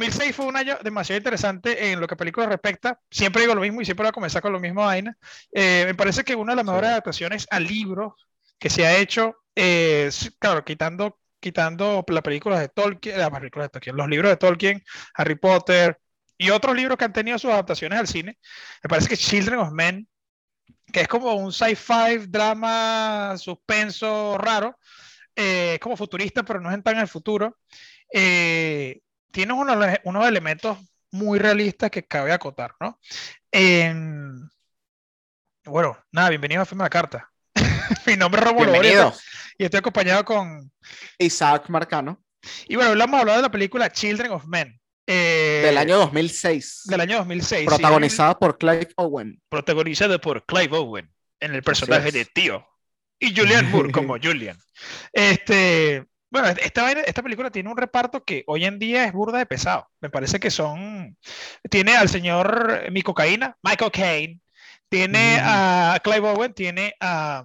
2006 fue un año demasiado interesante en lo que a películas respecta. Siempre digo lo mismo y siempre voy a comenzar con lo mismo, Aina. Eh, me parece que una de las mejores adaptaciones al libro que se ha hecho, es, claro, quitando, quitando las películas de Tolkien, las películas de Tolkien, los libros de Tolkien, Harry Potter y otros libros que han tenido sus adaptaciones al cine, me parece que Children of Men, que es como un sci-fi, drama, suspenso raro, eh, como futurista, pero no es tan el futuro. Eh, tiene unos, unos, elementos muy realistas que cabe acotar, ¿no? bueno, nada, bienvenido a Firma la Carta. Mi nombre es Romulo y estoy acompañado con Isaac Marcano. Y bueno, hablamos a hablar de la película Children of Men. Eh, del año 2006. Del año 2006. Protagonizada por Clive Owen. Protagonizada por Clive Owen en el personaje de Tío. Y Julian Moore como Julian. Este, bueno, esta, esta película tiene un reparto que hoy en día es burda de pesado. Me parece que son. Tiene al señor Mi Cocaína, Michael Caine. Tiene mm. a Clive Owen, tiene a.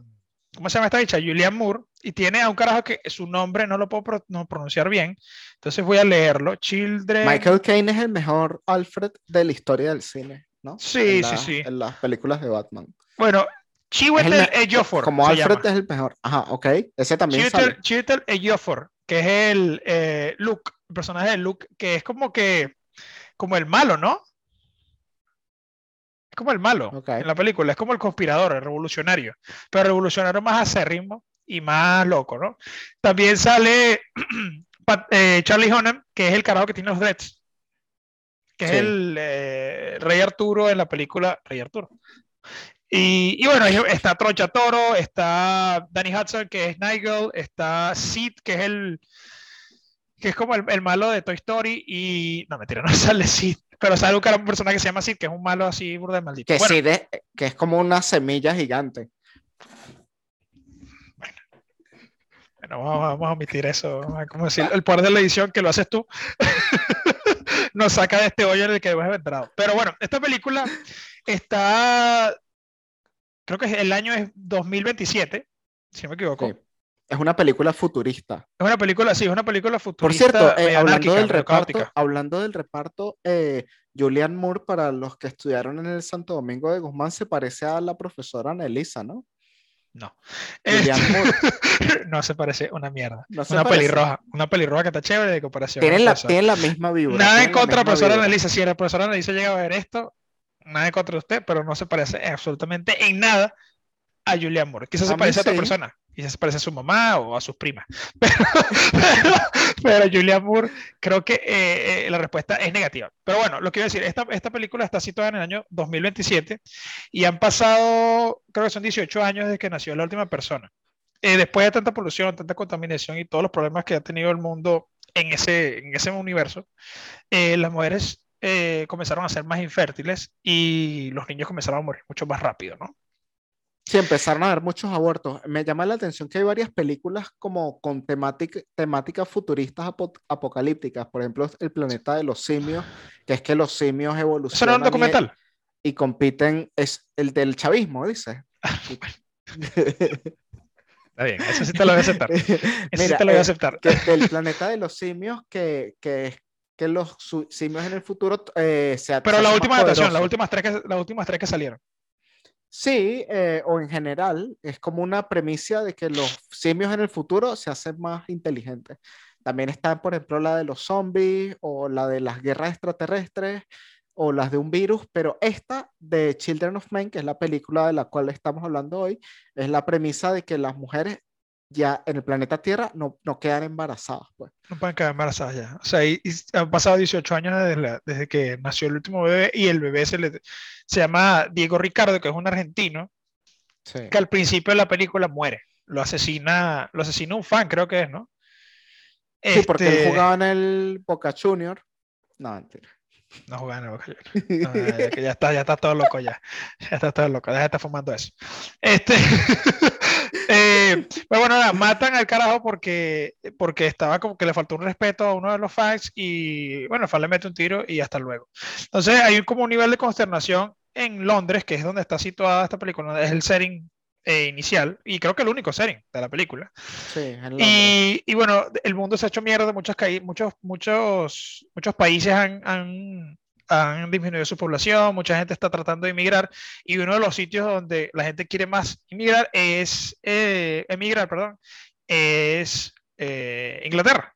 ¿Cómo se llama esta dicha? Julian Moore. Y tiene a un carajo que su nombre no lo puedo pronunciar bien. Entonces voy a leerlo. Children. Michael Caine es el mejor Alfred de la historia del cine, ¿no? Sí, sí, sí. En las películas de Batman. Bueno, Chiwetel Ejiofor. Como Alfred es el mejor. Ajá, ok. Ese también sale. Chiwetel Ejiofor, que es el eh, Luke, el personaje de Luke, que es como que, como el malo, ¿no? Es como el malo en la película, es como el conspirador, el revolucionario, pero revolucionario más acérrimo y más loco, ¿no? También sale eh, Charlie Hunnam, que es el carajo que tiene los dreads, que es el eh, Rey Arturo en la película Rey Arturo. Y, bueno, está Trocha Toro, está Danny Hudson, que es Nigel, está Sid, que es el que es como el, malo de Toy Story, y no mentira, no sale Sid, pero sale un, un personaje que se llama Sid, que es un malo así burda de maldito. Que Sid es, que es como una semilla gigante. Bueno, vamos, a omitir eso. Como decir, el poder de la edición que lo haces tú nos saca de este hoyo en el que hemos entrado. Pero bueno, esta película está creo que el año es 2027, si no me equivoco. Es una película futurista. Es una película, sí, es una película futurista. Por cierto, eh, hablando, del reparto, hablando, del reparto, Julian Moore, para los que estudiaron en el Santo Domingo de Guzmán, se parece a la profesora Anelisa, ¿no? No. Julian Moore. no se parece una mierda. una pelirroja. Una pelirroja que está chévere de comparación. Tienen la, la misma vibra. Nada en contra de profesora Anelisa. Si la profesora Anelisa llega a ver esto, nada contra usted, pero no se parece absolutamente en nada a Julian Moore. Quizás se parece a otra persona, quizás se parece a su mamá o a sus primas. Pero, Julian Moore, creo que eh, eh, la respuesta es negativa. Pero bueno, lo que a decir, esta, esta película está situada en el año 2027 y han pasado, creo que son 18 años desde que nació la última persona. Eh, después de tanta polución, tanta contaminación y todos los problemas que ha tenido el mundo en ese, en ese universo, las mujeres eh, comenzaron a ser más infértiles y los niños comenzaron a morir mucho más rápido, ¿no? Sí, empezaron a haber muchos abortos. Me llama la atención que hay varias películas como con temática, temáticas futuristas apocalípticas. Por ejemplo, El planeta de los simios, que es que los simios evolucionan. ¿Eso era un documental? Y, compiten, es el del chavismo, dice. Está bien, eso sí te lo voy a aceptar. Eso sí te lo voy a eh, aceptar. el planeta de los simios, que, que es que los simios en el futuro eh, se Pero la última adaptación, las últimas, tres que, las últimas tres que salieron. Sí, eh, o en general, es como una premisa de que los simios en el futuro se hacen más inteligentes. También está, por ejemplo, la de los zombies o la de las guerras extraterrestres o las de un virus, pero esta de Children of Men, que es la película de la cual estamos hablando hoy, es la premisa de que las mujeres ya en el planeta Tierra no, no quedan embarazadas. Pues. No pueden quedar embarazadas ya. O sea, han pasado 18 años desde, desde, que nació el último bebé y el bebé se, le, se llama Diego Ricardo, que es un argentino, que al principio de la película muere. Lo asesina, lo asesina un fan, creo que es, ¿no? Sí, porque él este jugaba en el Boca Junior. No, mentira. No jugaba en el Boca Junior. ya, está, ya está todo loco ya. Ya está todo loco. Deja de estar fumando eso. Este. Bueno, matan al carajo porque, porque estaba como que le faltó un respeto a uno de los fans y bueno, el fan le mete un tiro y hasta luego. Entonces hay como un nivel de consternación en Londres, que es donde está situada esta película, es el setting eh, inicial y creo que el único setting de la película. Sí. Y, y bueno, el mundo se ha hecho mierda, muchos, muchos, muchos, muchos países han, han, han disminuido su población, mucha gente está tratando de emigrar y uno de los sitios donde la gente quiere más emigrar es, eh, emigrar, perdón, es eh, Inglaterra.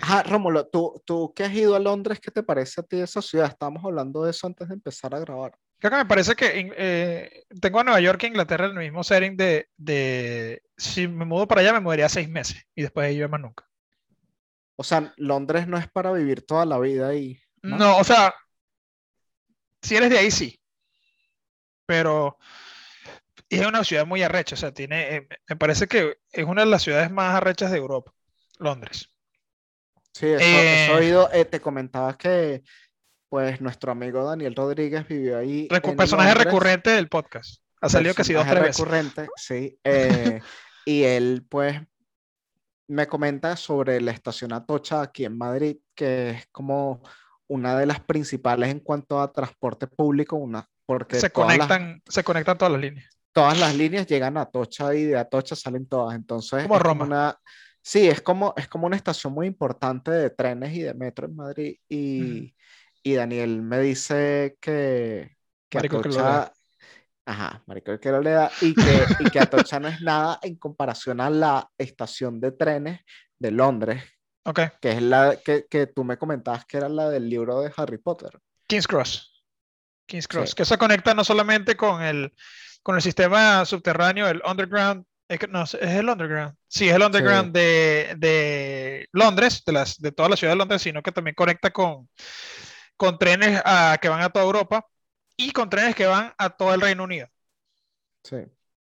Ajá, Rómulo, ¿tú, tú que has ido a Londres, ¿qué te parece a ti esa ciudad? Estábamos hablando de eso antes de empezar a grabar. Creo que me parece que eh, tengo a Nueva York e Inglaterra el mismo setting de, de si me mudo para allá me mudaría seis meses y después de ahí yo más nunca. O sea, Londres no es para vivir toda la vida ahí. ¿No? No, o sea, si eres de ahí sí, pero es una ciudad muy arrecha, o sea, tiene, eh, me parece que es una de las ciudades más arrechas de Europa, Londres. Sí, eso, Eh, eso oído. eh, te comentaba que, pues, nuestro amigo Daniel Rodríguez vivió ahí. Recu- personaje Londres. recurrente del podcast. Ha salido casi dos, tres veces. recurrente, sí. y él, pues, me comenta sobre la estación Atocha aquí en Madrid, que es como una de las principales en cuanto a transporte público, una, porque Se todas las- conectan, se conectan todas las líneas. todas las líneas llegan a Atocha y de Atocha salen todas. Entonces, Como Roma. una, sí, es como, es como una estación muy importante de trenes y de metro en Madrid. Y, y Daniel me dice que, que Marico que Atocha, lea. ajá, marico que lo lea, y que, y que Atocha no es nada en comparación a la estación de trenes de Londres, Ok, que es la que, que tú me comentabas que era la del libro de Harry Potter. King's Cross. King's Cross, Sí. que se conecta no solamente con el, con el sistema subterráneo, el underground, es, que, no, es el underground, sí, es el underground de, de Londres, de, las, de toda la ciudad de Londres, sino que también conecta con, con trenes a- que van a toda Europa y con trenes que van a todo el Reino Unido. Sí.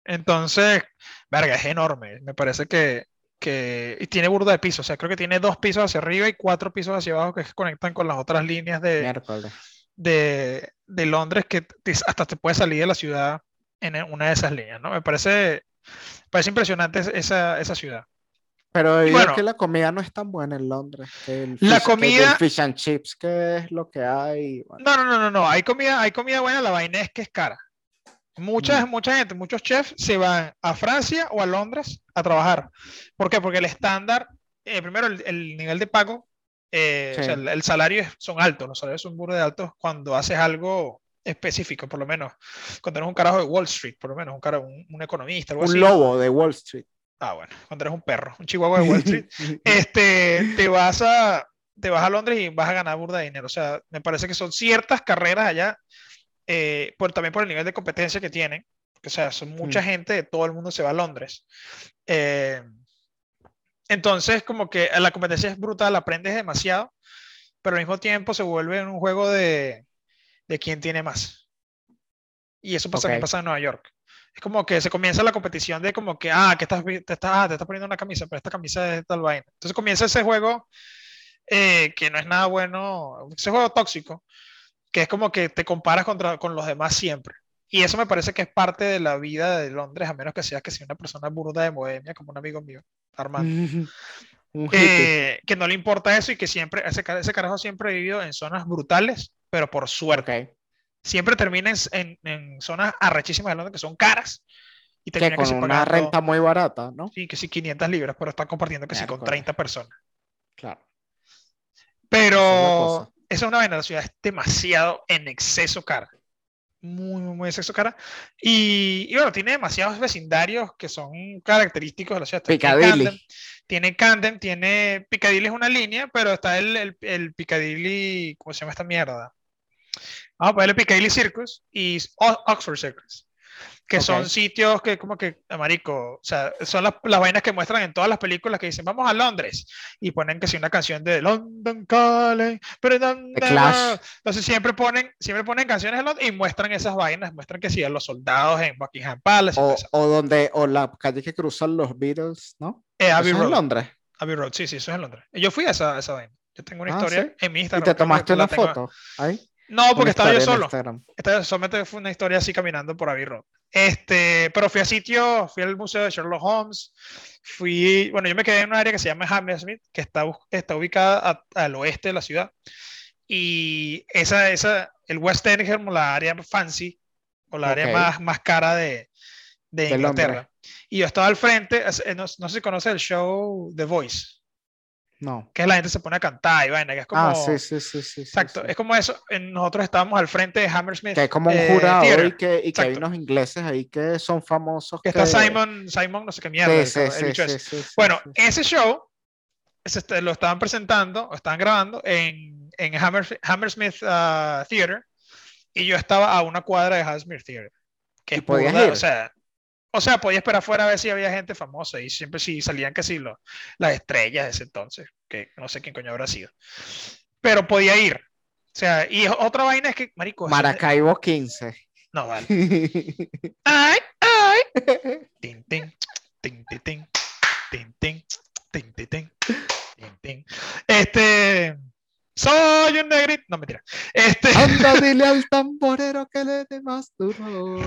Entonces, verga, es enorme. Me parece que, que y tiene burda de pisos. O sea, creo que tiene dos pisos hacia arriba y cuatro pisos hacia abajo que conectan con las otras líneas de, de, de Londres que te- hasta te puede salir de la ciudad en una de esas líneas, ¿no? Me parece, parece impresionante es- esa, esa ciudad. Pero oído bueno. que la comida no es tan buena en Londres. La que comida- el fish and chips, que es lo que hay. bueno. No, no, no, no, no. Hay comida, hay comida buena, la vaina es que es cara. Mucha, mucha gente, muchos chefs se van a Francia o a Londres a trabajar. ¿Por qué? Porque el estándar, eh, primero el, el nivel de pago, eh, o sea, Sí. el, el salario es- son altos, los salarios son burda de altos cuando haces algo específico, por lo menos. Cuando eres un carajo de Wall Street, por lo menos, un, cara, un, un economista, algo Un así. lobo de Wall Street. Ah, bueno, cuando eres un perro, un chihuahua de Wall Street, este, te vas a, te vas a Londres y vas a ganar burda de dinero. O sea, me parece que son ciertas carreras allá, eh, por, también por el nivel de competencia que tienen. O sea, son mucha Mm. gente de todo el mundo se va a Londres. Eh, entonces, como que la competencia es brutal, aprendes demasiado, pero al mismo tiempo se vuelve un juego de, de quién tiene más. Y eso pasa, también Ok. pasa en Nueva York. Es como que se comienza la competición de como que, ah, que estás, te estás, ah, te estás poniendo una camisa, pero esta camisa es de tal vaina. Entonces comienza ese juego eh, que no es nada bueno, ese juego tóxico, que es como que te comparas contra, con los demás siempre. Y eso me parece que es parte de la vida de Londres, a menos que seas que sea una persona burda de bohemia, como un amigo mío, Armando. Eh, que no le importa eso y que siempre, ese, ese carajo siempre ha vivido en zonas brutales, pero por suerte. Ok. Siempre termina en, en- en zonas arrechísimas de Londres que son caras y termina que con una pagando, renta muy barata, ¿no? sí, que sí 500 libras, pero están compartiendo que sí con Miércoles. 30 personas. Claro. Pero. Esa es una vaina, la ciudad es demasiado en exceso cara. Muy, muy, muy exceso cara. Y, y bueno, tiene demasiados vecindarios que son característicos de la ciudad. Piccadilly. Tiene Camden, tiene Piccadilly es una línea, pero está el, el, el Piccadilly, ¿cómo se llama esta mierda? Vamos a ponerle Piccadilly Circus y Oxford Circus, que son sitios que como que, marico, o sea, son las, las vainas que muestran en todas las películas que dicen, vamos a Londres, y ponen que si una canción de London Calling, pero entonces siempre ponen, siempre ponen canciones de Londres y muestran esas vainas, muestran que sí, a los soldados en Buckingham Palace, y O, o donde, o la calle que cruzan los Beatles, ¿no? Eh, Abbey en Road. Londres. Abbey Road, sí, sí, eso es en Londres. Yo fui a esa, a esa vaina. Yo tengo una Ah, historia ¿sí? en mi ¿Y Instagram. te creo que tomaste la una tengo- foto ahí? No, porque estaba yo solo. Instagram. Esta vez solamente fue una historia así caminando por Abbey Road. Este, pero fui a sitio, fui al museo de Sherlock Holmes, fui, bueno, yo me quedé en un área que se llama Hammersmith, que está, está ubicada a- al oeste de la ciudad. Y esa, esa, el West End es como la área fancy, o la área Ok. más, más cara de, de Londres. Inglaterra. Y yo estaba al frente, eh, no, no sé si conoce el show The Voice, No. que la gente se pone a cantar y vaina, que es como... Ah, sí, sí, sí, sí. sí, Exacto, sí. es como eso. Nosotros estábamos al frente de Hammersmith. Que hay como un eh, jurado Theater, y que, y que hay unos ingleses ahí que son famosos. que está que- Simon, Simon, no sé qué mierda. Sí, sí, sí, sí, sí, sí, Bueno, sí. ese show ese este- lo estaban presentando, o estaban grabando en, en Hammer- Hammersmith ah, Theater y yo estaba a una cuadra de Hammersmith Theater. Que ¿Y es podías burda, ir? o sea, o sea, podía esperar afuera a ver si había gente famosa y siempre sí salían que sí lo- las estrellas de ese entonces, que no sé quién coño habrá sido. Pero podía ir. O sea, y otra vaina es que, marico, Maracaibo 15. no vale. Ay, ay. Tin, tin, tin, tin, tin, tin, tin, tin, tin, tin. Este. Soy un negrito. No, mentira. Este. Anda, dile al tamborero que le dé más duro.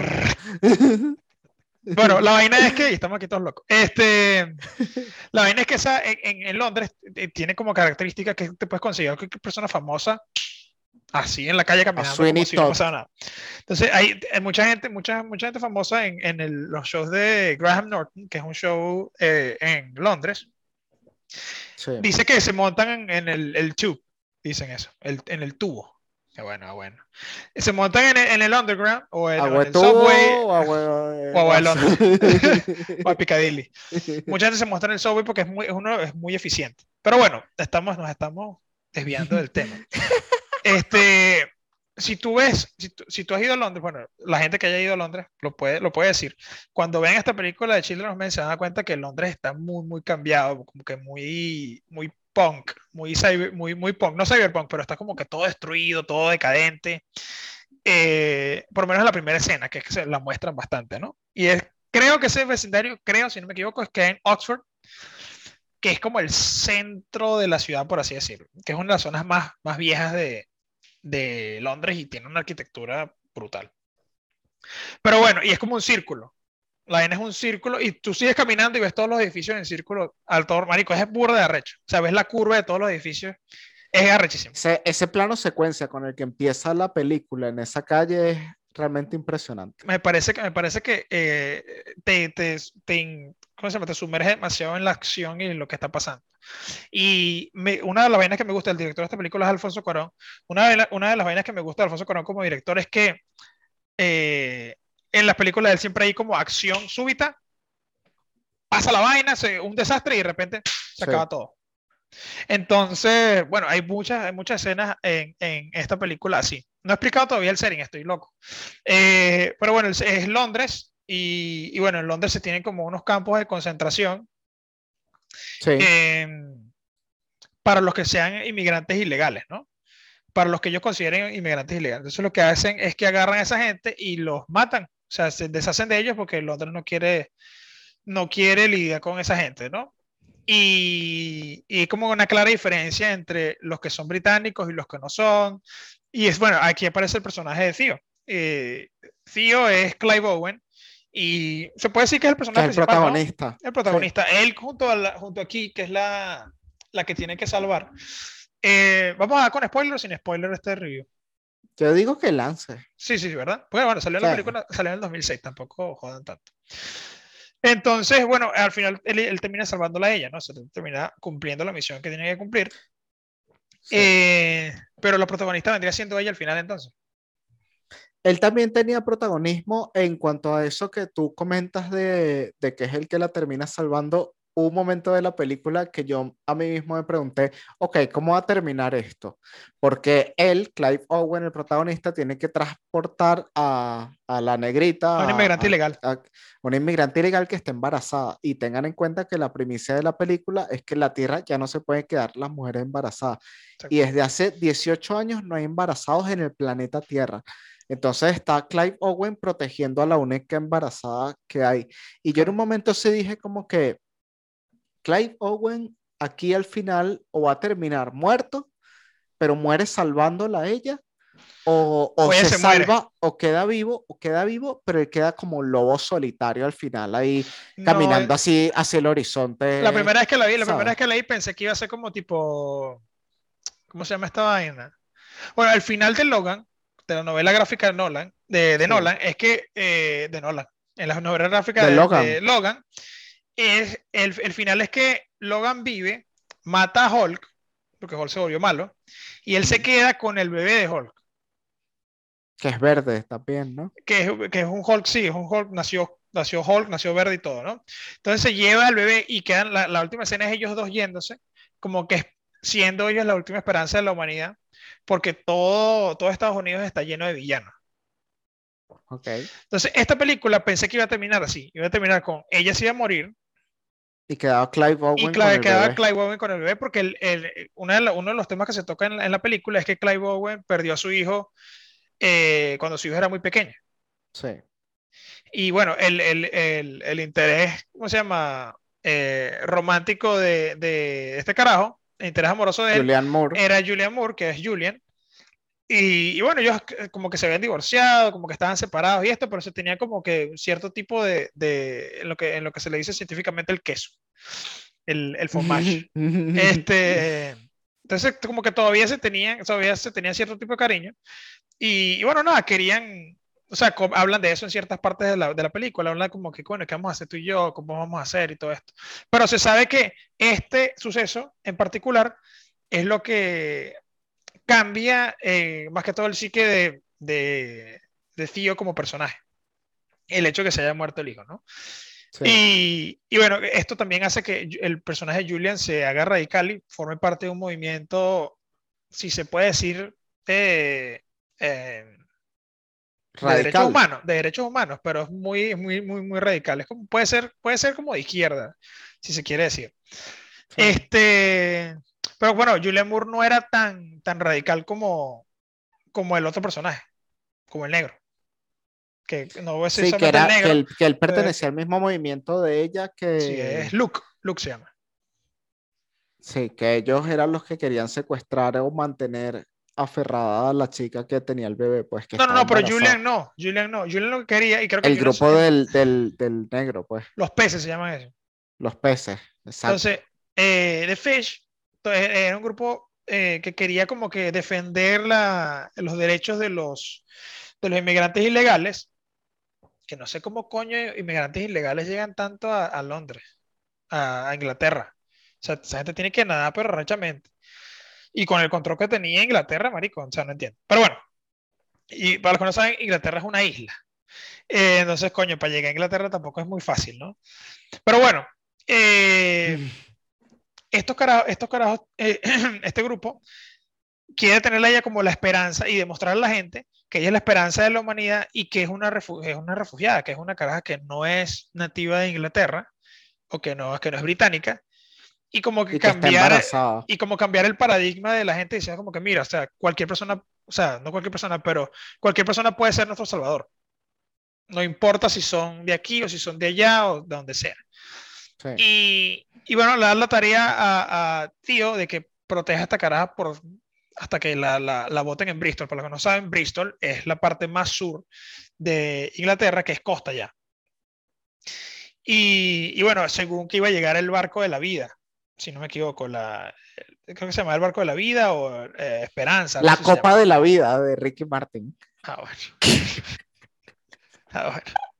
Bueno, la vaina es que. y Estamos aquí todos locos. Este. La vaina es que esa, en, Londres eh, tiene como característica que te puedes conseguir cualquier persona famosa así en la calle caminando como si no nada. Entonces hay, hay mucha gente, mucha, mucha gente famosa en, en el- los shows de Graham Norton, que es un show eh, en Londres. Sí. Dice que se montan en, en el, el tube, dicen eso, el- en el tubo. Qué bueno, qué bueno. Se montan en el, en el underground o en, en el Agüetubo subway o agüe- o de Londres. o a Piccadilly. Mucha gente se monta en el subway porque es muy, es uno, es muy eficiente. Pero bueno, estamos, nos estamos desviando del tema. Este, si tú ves, si tú, si tú has ido a Londres, bueno, la gente que haya ido a Londres lo puede, lo puede decir. Cuando ven esta película de Children of Men se dan cuenta que Londres está muy, muy cambiado, como que muy, muy punk, muy, cyber- muy, muy punk, no cyberpunk, pero está como que todo destruido, todo decadente. Eh, por lo menos en la primera escena, que es que se la muestran bastante, ¿no? Y es, creo que ese vecindario, creo, si no me equivoco, es que en Oxford, que es como el centro de la ciudad, por así decirlo, que es una de las zonas más, más viejas de, de Londres y tiene una arquitectura brutal. Pero bueno, y es como un círculo. La vaina es un círculo y tú sigues caminando y ves todos los edificios en círculo alto, marico, es burda de arrecho. O sea, ves la curva de todos los edificios, es arrechísimo. Ese, ese plano secuencia con el que empieza la película en esa calle es realmente impresionante. Me parece que, me parece que eh, te, te, te ¿cómo se llama? te sumerge demasiado en la acción y en lo que está pasando. Y me- una de las vainas que me gusta del director de esta película es Alfonso Cuarón. Una de, la- una de las vainas que me gusta de Alfonso Cuarón como director es que eh, en las películas de él siempre hay como acción súbita, pasa la vaina, se, un desastre y de repente se Sí. acaba todo. Entonces, bueno, hay muchas, hay muchas escenas en, en esta película así. No he explicado todavía el setting, estoy loco. Eh, pero bueno, es, es Londres y, y bueno, en Londres se tienen como unos campos de concentración Sí. eh, para los que sean inmigrantes ilegales, ¿no? Para los que ellos consideren inmigrantes ilegales. Entonces lo que hacen es que agarran a esa gente y los matan. O sea, se deshacen de ellos porque Londres no quiere, no quiere lidiar con esa gente, ¿no? Y, y como una clara diferencia entre los que son británicos y los que no son. Y es bueno, aquí aparece el personaje de Theo. Eh, Theo es Clive Owen y se puede decir que es el es personaje el principal, ¿no? protagonista. El protagonista, él junto a, la- junto a Key, que es la, la que tiene que salvar. Eh, vamos a dar con spoiler o sin spoiler este review. Yo digo que lance. Sí, sí, sí, ¿verdad? Porque bueno, salió la película, salió en el 2006, tampoco jodan tanto. Entonces, bueno, al final él, él termina salvándola a ella, ¿no? Se termina cumpliendo la misión que tiene que cumplir. Sí. Eh, pero los protagonistas vendría siendo ella al final entonces. Él también tenía protagonismo en cuanto a eso que tú comentas de, de que es el que la termina salvando. Un momento de la película que yo a mí mismo me pregunté, ok, ¿cómo va a terminar esto? Porque él, Clive Owen, el protagonista, tiene que transportar a, a la negrita, A un inmigrante a- ilegal. a una inmigrante ilegal que está embarazada. Y tengan en cuenta que la primicia de la película es que en la Tierra ya no se pueden quedar las mujeres embarazadas. Y desde hace 18 años no hay embarazados en el planeta Tierra. Entonces está Clive Owen protegiendo a la única embarazada que hay. Y yo en un momento se dije como que Clive Owen aquí al final o va a terminar muerto, pero muere salvándola a ella, o, o se, se salva o queda vivo, o queda vivo, pero él queda como lobo solitario al final, ahí No, caminando así hacia el horizonte. La primera vez que la vi, la ¿sabes? primera vez que la vi pensé que iba a ser como tipo, ¿cómo se llama esta vaina? Bueno, al final de Logan, de la novela gráfica de Nolan, de, de Sí. Nolan, es que, eh, de Nolan, en la novela gráfica de, Logan. Es, el, el, final es que Logan vive, mata a Hulk, porque Hulk se volvió malo, y él se queda con el bebé de Hulk. Que es verde también, ¿no? Que es, que es un Hulk, sí, es un Hulk, nació, nació Hulk, nació verde y todo, ¿no? Entonces se lleva al bebé y quedan, la, la última escena es ellos dos yéndose, como que siendo ellos la última esperanza de la humanidad, porque todo, todo Estados Unidos está lleno de villanos. Okay. Entonces, esta película pensé que iba a terminar así, iba a terminar con ella se iba a morir. Y quedaba Clive Owen y con el quedaba bebé. Clive Owen con el bebé, porque el, el, uno, de uno, de los temas que se toca en, en, la película es que Clive Owen perdió a su hijo eh, cuando su hijo era muy pequeño. Sí. Y bueno, el, el interés, ¿cómo se llama? Eh, romántico de, de, este carajo, el interés amoroso de él, Julian Moore. era Julian Moore, que es Julian. Y, y, bueno, ellos como que se habían divorciado, como que estaban separados y esto, pero se tenía como que cierto tipo de, de en, lo que, en lo que se le dice científicamente el queso, el, el fromage. este, entonces, como que todavía se tenían, todavía se tenía cierto tipo de cariño. Y, y bueno, nada, querían, o sea, hablan de eso en ciertas partes de la, de la, película, hablan como que, bueno, ¿qué vamos a hacer tú y yo? ¿Cómo vamos a hacer? Y todo esto. Pero se sabe que este suceso en particular es lo que cambia eh, más que todo el psique de, de, de Tío como personaje. El hecho de que se haya muerto el hijo, ¿no? Sí. Y, y, bueno, esto también hace que el personaje de Julian se haga radical y forme parte de un movimiento, si se puede decir, eh, eh, de derechos humanos, de derechos humanos, pero es muy, muy, muy, muy radical. Es como, puede, ser, puede ser como de izquierda, si se quiere decir. Sí. Este, pero bueno, Julian Moore no era tan, tan radical como, como el otro personaje, como el negro. Que no sí, que, era, negro, que, él, que él pertenecía eh, al mismo movimiento de ella que... Sí, es Luke, Luke se llama. Sí, que ellos eran los que querían secuestrar o mantener aferrada a la chica que tenía el bebé, pues que No, no, no, pero Julian no, Julian no, Julian lo que quería y creo que el grupo del, del, del, negro, pues. Los peces se llaman eso. Los peces, exacto. Entonces, eh, The Fish entonces, era un grupo eh, que quería como que defender los derechos de los, de los inmigrantes ilegales, que no sé cómo coño inmigrantes ilegales llegan tanto a, Londres, a, Inglaterra. O sea, esa gente tiene que nadar, pero rechamente y con el control que tenía Inglaterra, marico, o sea, no entiendo. Pero bueno, y para los que no saben, Inglaterra es una isla. Eh, entonces, coño, para llegar a Inglaterra tampoco es muy fácil, ¿no? Pero bueno, eh, estos carajos, estos carajos eh, este grupo quiere tenerla ella como la esperanza y demostrar a la gente que ella es la esperanza de la humanidad y que es una, es una refugiada, que es una caraja que no es nativa de Inglaterra o que no, que no es británica y como que, y cambiar y como cambiar el paradigma de la gente diciendo como que mira, o sea, cualquier persona, o sea, no cualquier persona, pero cualquier persona puede ser nuestro salvador. No importa si son de aquí o si son de allá o de donde sea. Sí. Y, y, bueno, le da la tarea a, a, Tío de que proteja esta caraja por, hasta que la, la, la voten en Bristol. Para los que no saben, Bristol es la parte más sur de Inglaterra, que es costa ya. Y, y bueno, según que iba a llegar el barco de la vida, si no me equivoco, la, creo que se llama El Barco de la Vida o eh, Esperanza. La no Copa de la Vida de Ricky Martin. Ah, bueno. ah, bueno.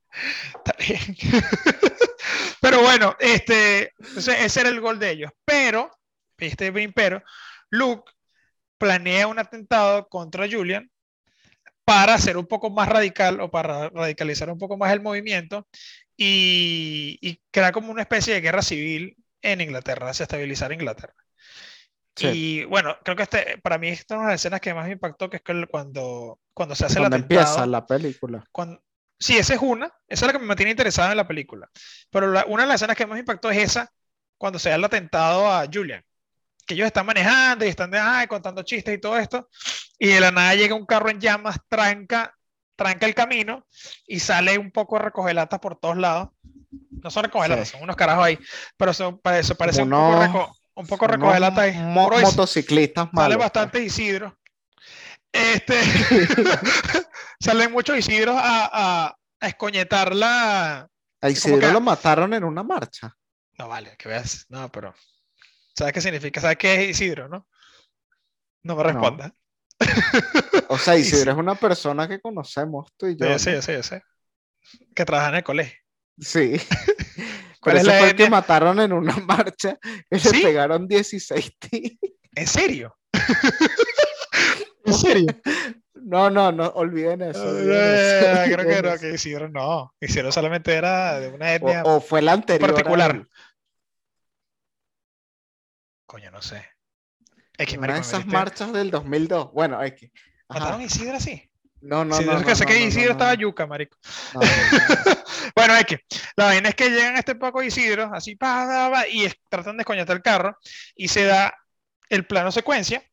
Está bien. pero bueno, este, ese era el gol de ellos. Pero, este pero, Luke planea un atentado contra Julian para ser un poco más radical o para radicalizar un poco más el movimiento y, y crear como una especie de guerra civil en Inglaterra, desestabilizar Inglaterra. Sí. Y bueno, creo que este, para mí esta es una de las escenas que más me impactó, que es cuando, cuando se hace cuando el atentado. empieza la película. Cuando, sí, esa es una, esa es la que me mantiene interesada en la película. Pero la, una de las escenas que más impactó es esa, cuando se da el atentado a Julian. Que ellos están manejando y están de, ay, contando chistes y todo esto. Y de la nada llega un carro en llamas, tranca, tranca el camino y sale un poco a recoger latas por todos lados no son recogelatas, sí. son unos carajos ahí. Pero son, eso parece uno, un poco, reco, un poco recogelata ahí. Mo motociclistas malos. Sale bastante pues. Isidro. Este, salen muchos Isidros a, a, a escoñetar la. A Isidro que, lo mataron en una marcha. No vale, que veas. No, pero. ¿Sabes qué significa? ¿Sabes qué es Isidro, no? No me responda. No. O sea, Isidro es una persona que conocemos tú y yo. Sí, sí, sí, sí. que trabaja en el colegio. Sí. ¿Cuál es la que mataron en una marcha y ¿Sí? le pegaron 16 tiros. ¿En serio? ¿En serio? No, no, no, olviden eso. olviden eso, creo que eso. que Isidro no. Isidro solamente era de una etnia O, o fue la anterior. particular. al- Coño, no sé. X, Una marico, de esas marchas del 2002. Bueno, X. Ajá. ¿Mataron a Isidro así? No, no, Sí, no. que sé no, que Isidro no, estaba no. yuca, marico. No, no, no. Bueno, es que la vaina es que llegan a este poco de Isidro, así, pa, pa, pa, y es- tratan de escoñetar el carro, y se da el plano secuencia,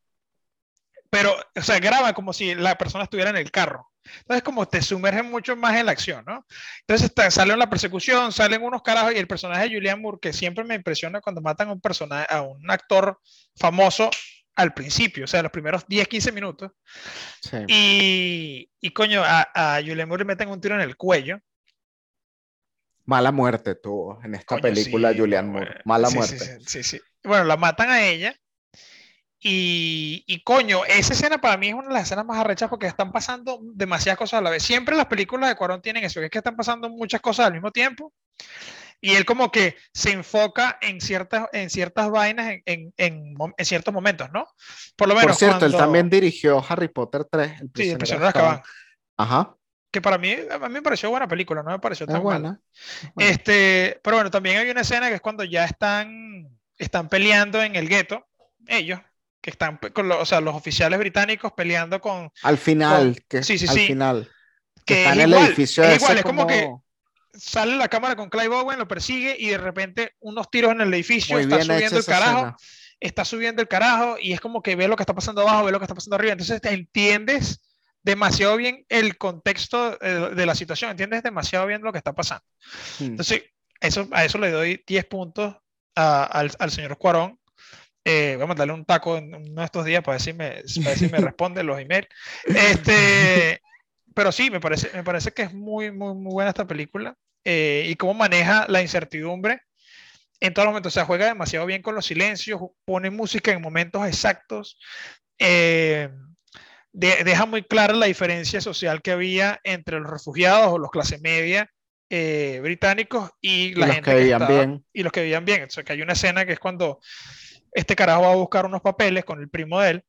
pero, o sea, graba como si la persona estuviera en el carro. Entonces, como te sumerge mucho más en la acción, ¿no? Entonces, está, sale la persecución, salen unos carajos, y el personaje de Julian Moore, que siempre me impresiona cuando matan a un personaje, a un actor famoso al principio, o sea, los primeros 10, 15 minutos, Sí. y, y coño, a, a Julian Moore le meten un tiro en el cuello. Mala muerte tuvo en esta Coño, película sí, Julian Moore. güey. Mala Sí, muerte. Sí, sí, sí. Bueno, la matan a ella. Y, y coño, esa escena para mí es una de las escenas más arrechas porque están pasando demasiadas cosas a la vez. Siempre las películas de Cuarón tienen eso, que es que están pasando muchas cosas al mismo tiempo. Y él como que se enfoca en ciertas, en ciertas vainas en, en, en ciertos momentos, ¿no? Por lo menos Por cierto, él cuando- también dirigió Harry Potter 3, El Sí, el prisionero de Azkaban. Ajá, Que para mí, a mí me pareció buena película, no me pareció es tan buena. buena. Este, pero bueno, también hay una escena que es cuando ya están, están peleando en el gueto, ellos, que están, con lo- o sea, los oficiales británicos peleando con, Al final, que sí, sí, al sí. final. que está es en el igual, edificio es igual, es como que como- sale la cámara con Clive Owen, lo persigue y de repente unos tiros en el edificio, Muy está subiendo el carajo, escena. está subiendo el carajo y es como que ve lo que está pasando abajo, ve lo que está pasando arriba, entonces te entiendes demasiado bien el contexto eh, de la situación, entiendes demasiado bien lo que está pasando. Mm. Entonces, eso, a eso le doy 10 puntos a- al, al señor Cuarón. Eh, voy a mandarle un taco en uno de estos días para ver si me, para ver si me responde los emails. Este, pero sí, me parece, me parece que es muy, muy, muy buena esta película. eh, y cómo maneja la incertidumbre en todos los momentos. O sea, juega demasiado bien con los silencios, pone música en momentos exactos. eh, de- deja muy clara la diferencia social que había entre los refugiados o los clase media eh, británicos y Y la los gente que vivían estaba- bien. y los que vivían bien. O sea, que hay una escena que es cuando este carajo va a buscar unos papeles con el primo de él.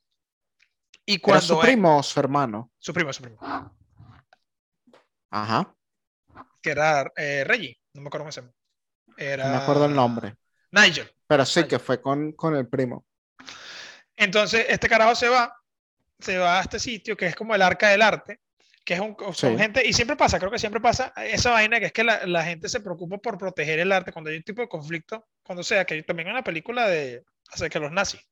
Y ¿Era cuando su primo o su hermano? su primo, su primo, Ajá, que era eh, Reggie, no me acuerdo cómo se llama. Era no me acuerdo el nombre. Nigel. Pero sí que fue con, con el primo. Entonces, este carajo se va, se va a este sitio que es como el arca del arte, que es un, son Sí. gente, y siempre pasa, creo que siempre pasa esa vaina que es que la, la gente se preocupa por proteger el arte cuando hay un tipo de conflicto, cuando sea, que también hay una película de acerca de los nazis,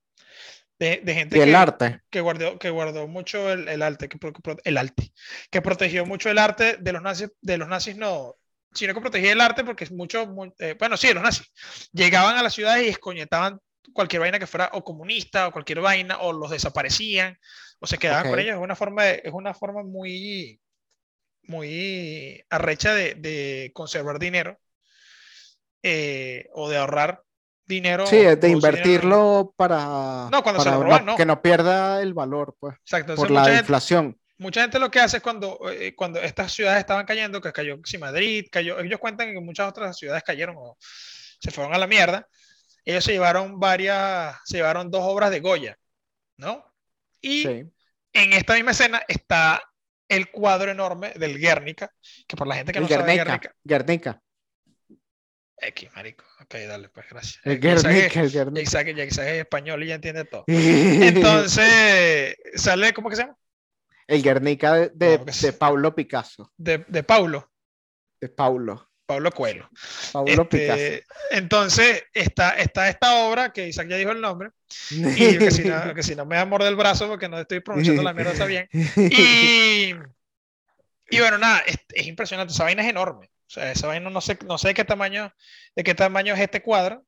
de, de gente Y el que, arte. que guardó, que guardó mucho el, el arte, que, pro- el arte, que protegió mucho el arte de los nazis, de los nazis no, sino que protegía el arte porque es mucho, mu- eh, bueno, sí, los nazis llegaban a las ciudades y escoñetaban cualquier vaina que fuera o comunista o cualquier vaina o los desaparecían o se quedaban con Ok. ellos. Es una forma, de- es una forma muy, muy arrecha de, de conservar dinero eh, o de ahorrar dinero. Sí, es de producir dinero. invertirlo para, No, cuando se para lo roban, no. que no pierda el valor, pues, Exacto. por la gente- inflación. mucha gente lo que hace es cuando, eh, cuando estas ciudades estaban cayendo, que cayó sí, Madrid, cayó, ellos cuentan que muchas otras ciudades cayeron o se fueron a la mierda, ellos se llevaron varias, se llevaron dos obras de Goya, ¿no? Y Sí. en esta misma escena está el cuadro enorme del Guernica, que por la gente que El no sabe Guernica. Guernica, Guernica. X, marico, ok, dale, pues gracias. El sabes- Guernica, el Ya Guernica. ya sabes español y ya entiende todo. Entonces, sale, ¿cómo que se llama? el Guernica de, de, No. Paulo Picasso. De, de Paulo, De Paulo. Paulo Coelho. Paulo Este, entonces, está, está esta obra, que Isaac ya dijo el nombre, y que si, no, que si no me da morder el brazo porque no estoy pronunciando la mierda bien. Y, y bueno, nada, es, es impresionante, esa vaina es enorme. O sea, esa vaina no sé, no sé de qué tamaño, de qué tamaño es este cuadro.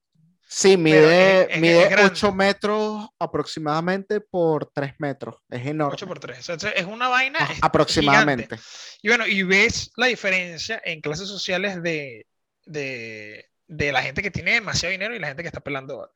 Sí, mide, es- es mide grande. 8 metros aproximadamente por 3 metros. Es enorme. 8 por 3 es una vaina Ah, es aproximadamente. gigante. Y bueno, y ves la diferencia en clases sociales de, de, de la gente que tiene demasiado dinero y la gente que está pelando ahora.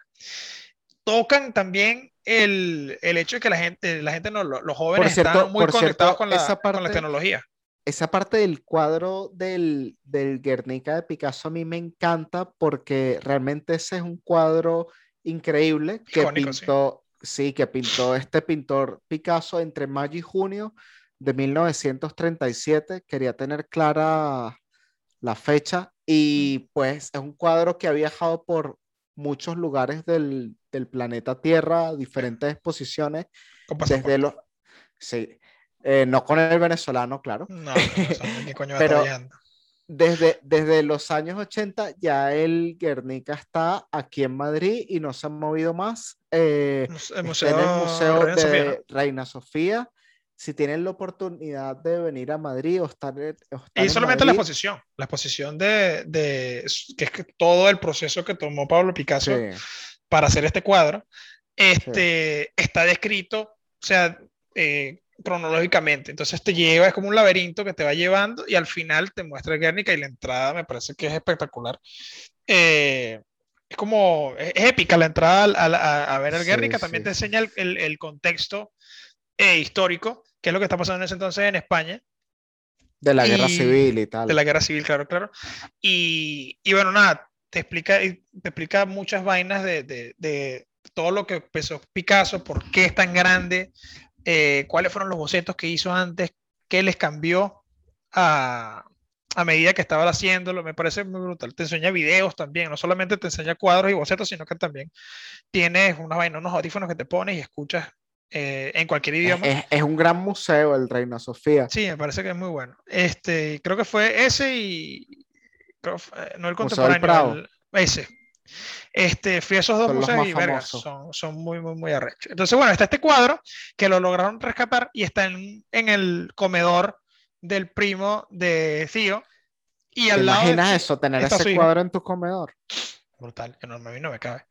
Tocan también el, el hecho de que la gente, la gente no, lo- los jóvenes cierto- están muy conectados cierto, con, la, con tecnología. Esa parte del cuadro del, del Guernica de Picasso a mí me encanta porque realmente ese es un cuadro increíble que pintó, sí. que pintó este pintor Picasso entre mayo y junio de 1937. Quería tener clara la fecha y pues es un cuadro que ha viajado por muchos lugares del, del planeta Tierra, diferentes exposiciones. Desde los, sí, eh, no con el venezolano, claro. No, no coño Pero desde, desde los años 80 ya el Guernica está aquí en Madrid y no se ha movido más. Eh, el museo, en el Museo Reina de Sofía. Reina Sofía. Si tienen la oportunidad de venir a Madrid o estar, y solamente la exposición, la exposición de, de, que es que todo el proceso que tomó Pablo Picasso para hacer este cuadro, este, está descrito, o sea, eh, cronológicamente. Entonces te lleva, es como un laberinto que te va llevando y al final te muestra el Guernica y la entrada me parece que es espectacular. Eh, es como, es, épica la entrada a, ver el Guernica, también te enseña el, el, contexto eh, histórico, que es lo que está pasando en ese entonces en España. De la guerra civil y tal. De la guerra civil, claro, claro. Y, y bueno, nada, te explica, te explica muchas vainas de, de, de todo lo que empezó Picasso, por qué es tan grande, eh, cuáles fueron los bocetos que hizo antes, qué les cambió a, a medida que estaba haciéndolo, me parece muy brutal. Te enseña videos también, no solamente te enseña cuadros y bocetos, sino que también tienes una vaina, unos audífonos que te pones y escuchas eh, en cualquier idioma. Es, un gran museo el Reina Sofía. Sí, me parece que es muy bueno. Este, creo que fue ese y eh, no el contemporáneo, ese, este, fui a esos dos museos y vergas, son, son muy, muy, muy arrechos. Entonces, bueno, está este cuadro que lo lograron rescatar y está en, en el comedor del primo de Cío. Y al lado imaginas eso, tener ese cuadro en tu comedor? Brutal, que no, a mí no me cabe.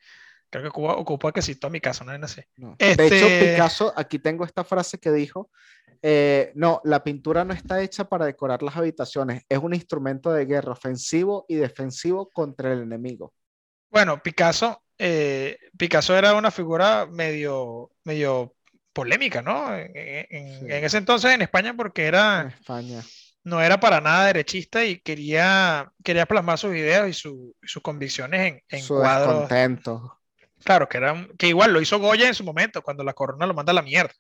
Creo que Cuba ocupa casi toda mi casa, no es así. Este... De hecho, Picasso, aquí tengo esta frase que dijo, eh, no, la pintura no está hecha para decorar las habitaciones, es un instrumento de guerra ofensivo y defensivo contra el enemigo. Bueno, Picasso, eh, Picasso era una figura medio, medio polémica, ¿no? En, ese entonces en España porque era... España. No era para nada derechista y quería, quería plasmar sus ideas y, sus convicciones en, en su cuadros. Claro, que, era, que igual lo hizo Goya en su momento, cuando la corona lo manda a la mierda.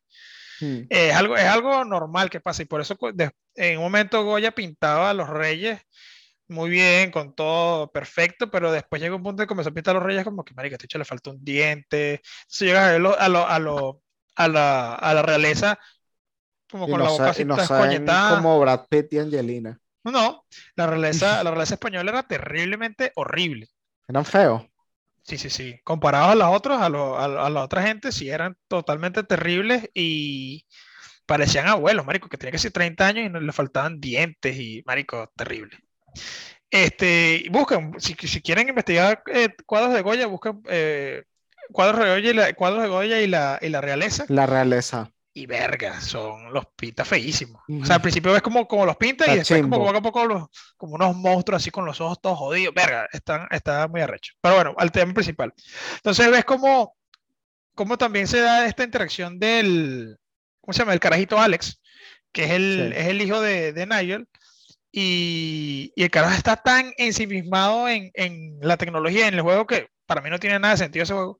Hmm. es, algo, es algo normal que pasa y por eso en un momento Goya pintaba a los reyes muy bien, con todo perfecto, pero después llega un punto de comenzó a pintar a los reyes como que, marica, este hecho le falta un diente. Si llegas a verlo a, lo, a, lo, a, la, a la realeza como con la boca así no como Brad Pitt y Angelina. No, no, la realeza, la realeza española era terriblemente horrible. Eran feos. Sí, sí, sí. Comparados a los otros, a, lo, a, la otra gente, sí eran totalmente terribles y parecían abuelos, marico, que tenía que ser 30 años y no le faltaban dientes y, marico, terrible. Este, busquen, si, si quieren investigar eh, cuadros de Goya, busquen eh, cuadros de Goya, y la, cuadros de Goya y la, y la realeza. La realeza. Y verga, son los pinta feísimos. O sea, al principio ves como, como los pinta y después como poco a poco los, como unos monstruos así con los ojos todos jodidos. Verga, están, está muy arrecho. Pero bueno, al tema principal. Entonces ves como, como también se da esta interacción del, ¿cómo se llama? El carajito Alex, que es el, es el hijo de, de Nigel y, el carajo está tan ensimismado en, en la tecnología, en el juego, que para mí no tiene nada de sentido ese juego,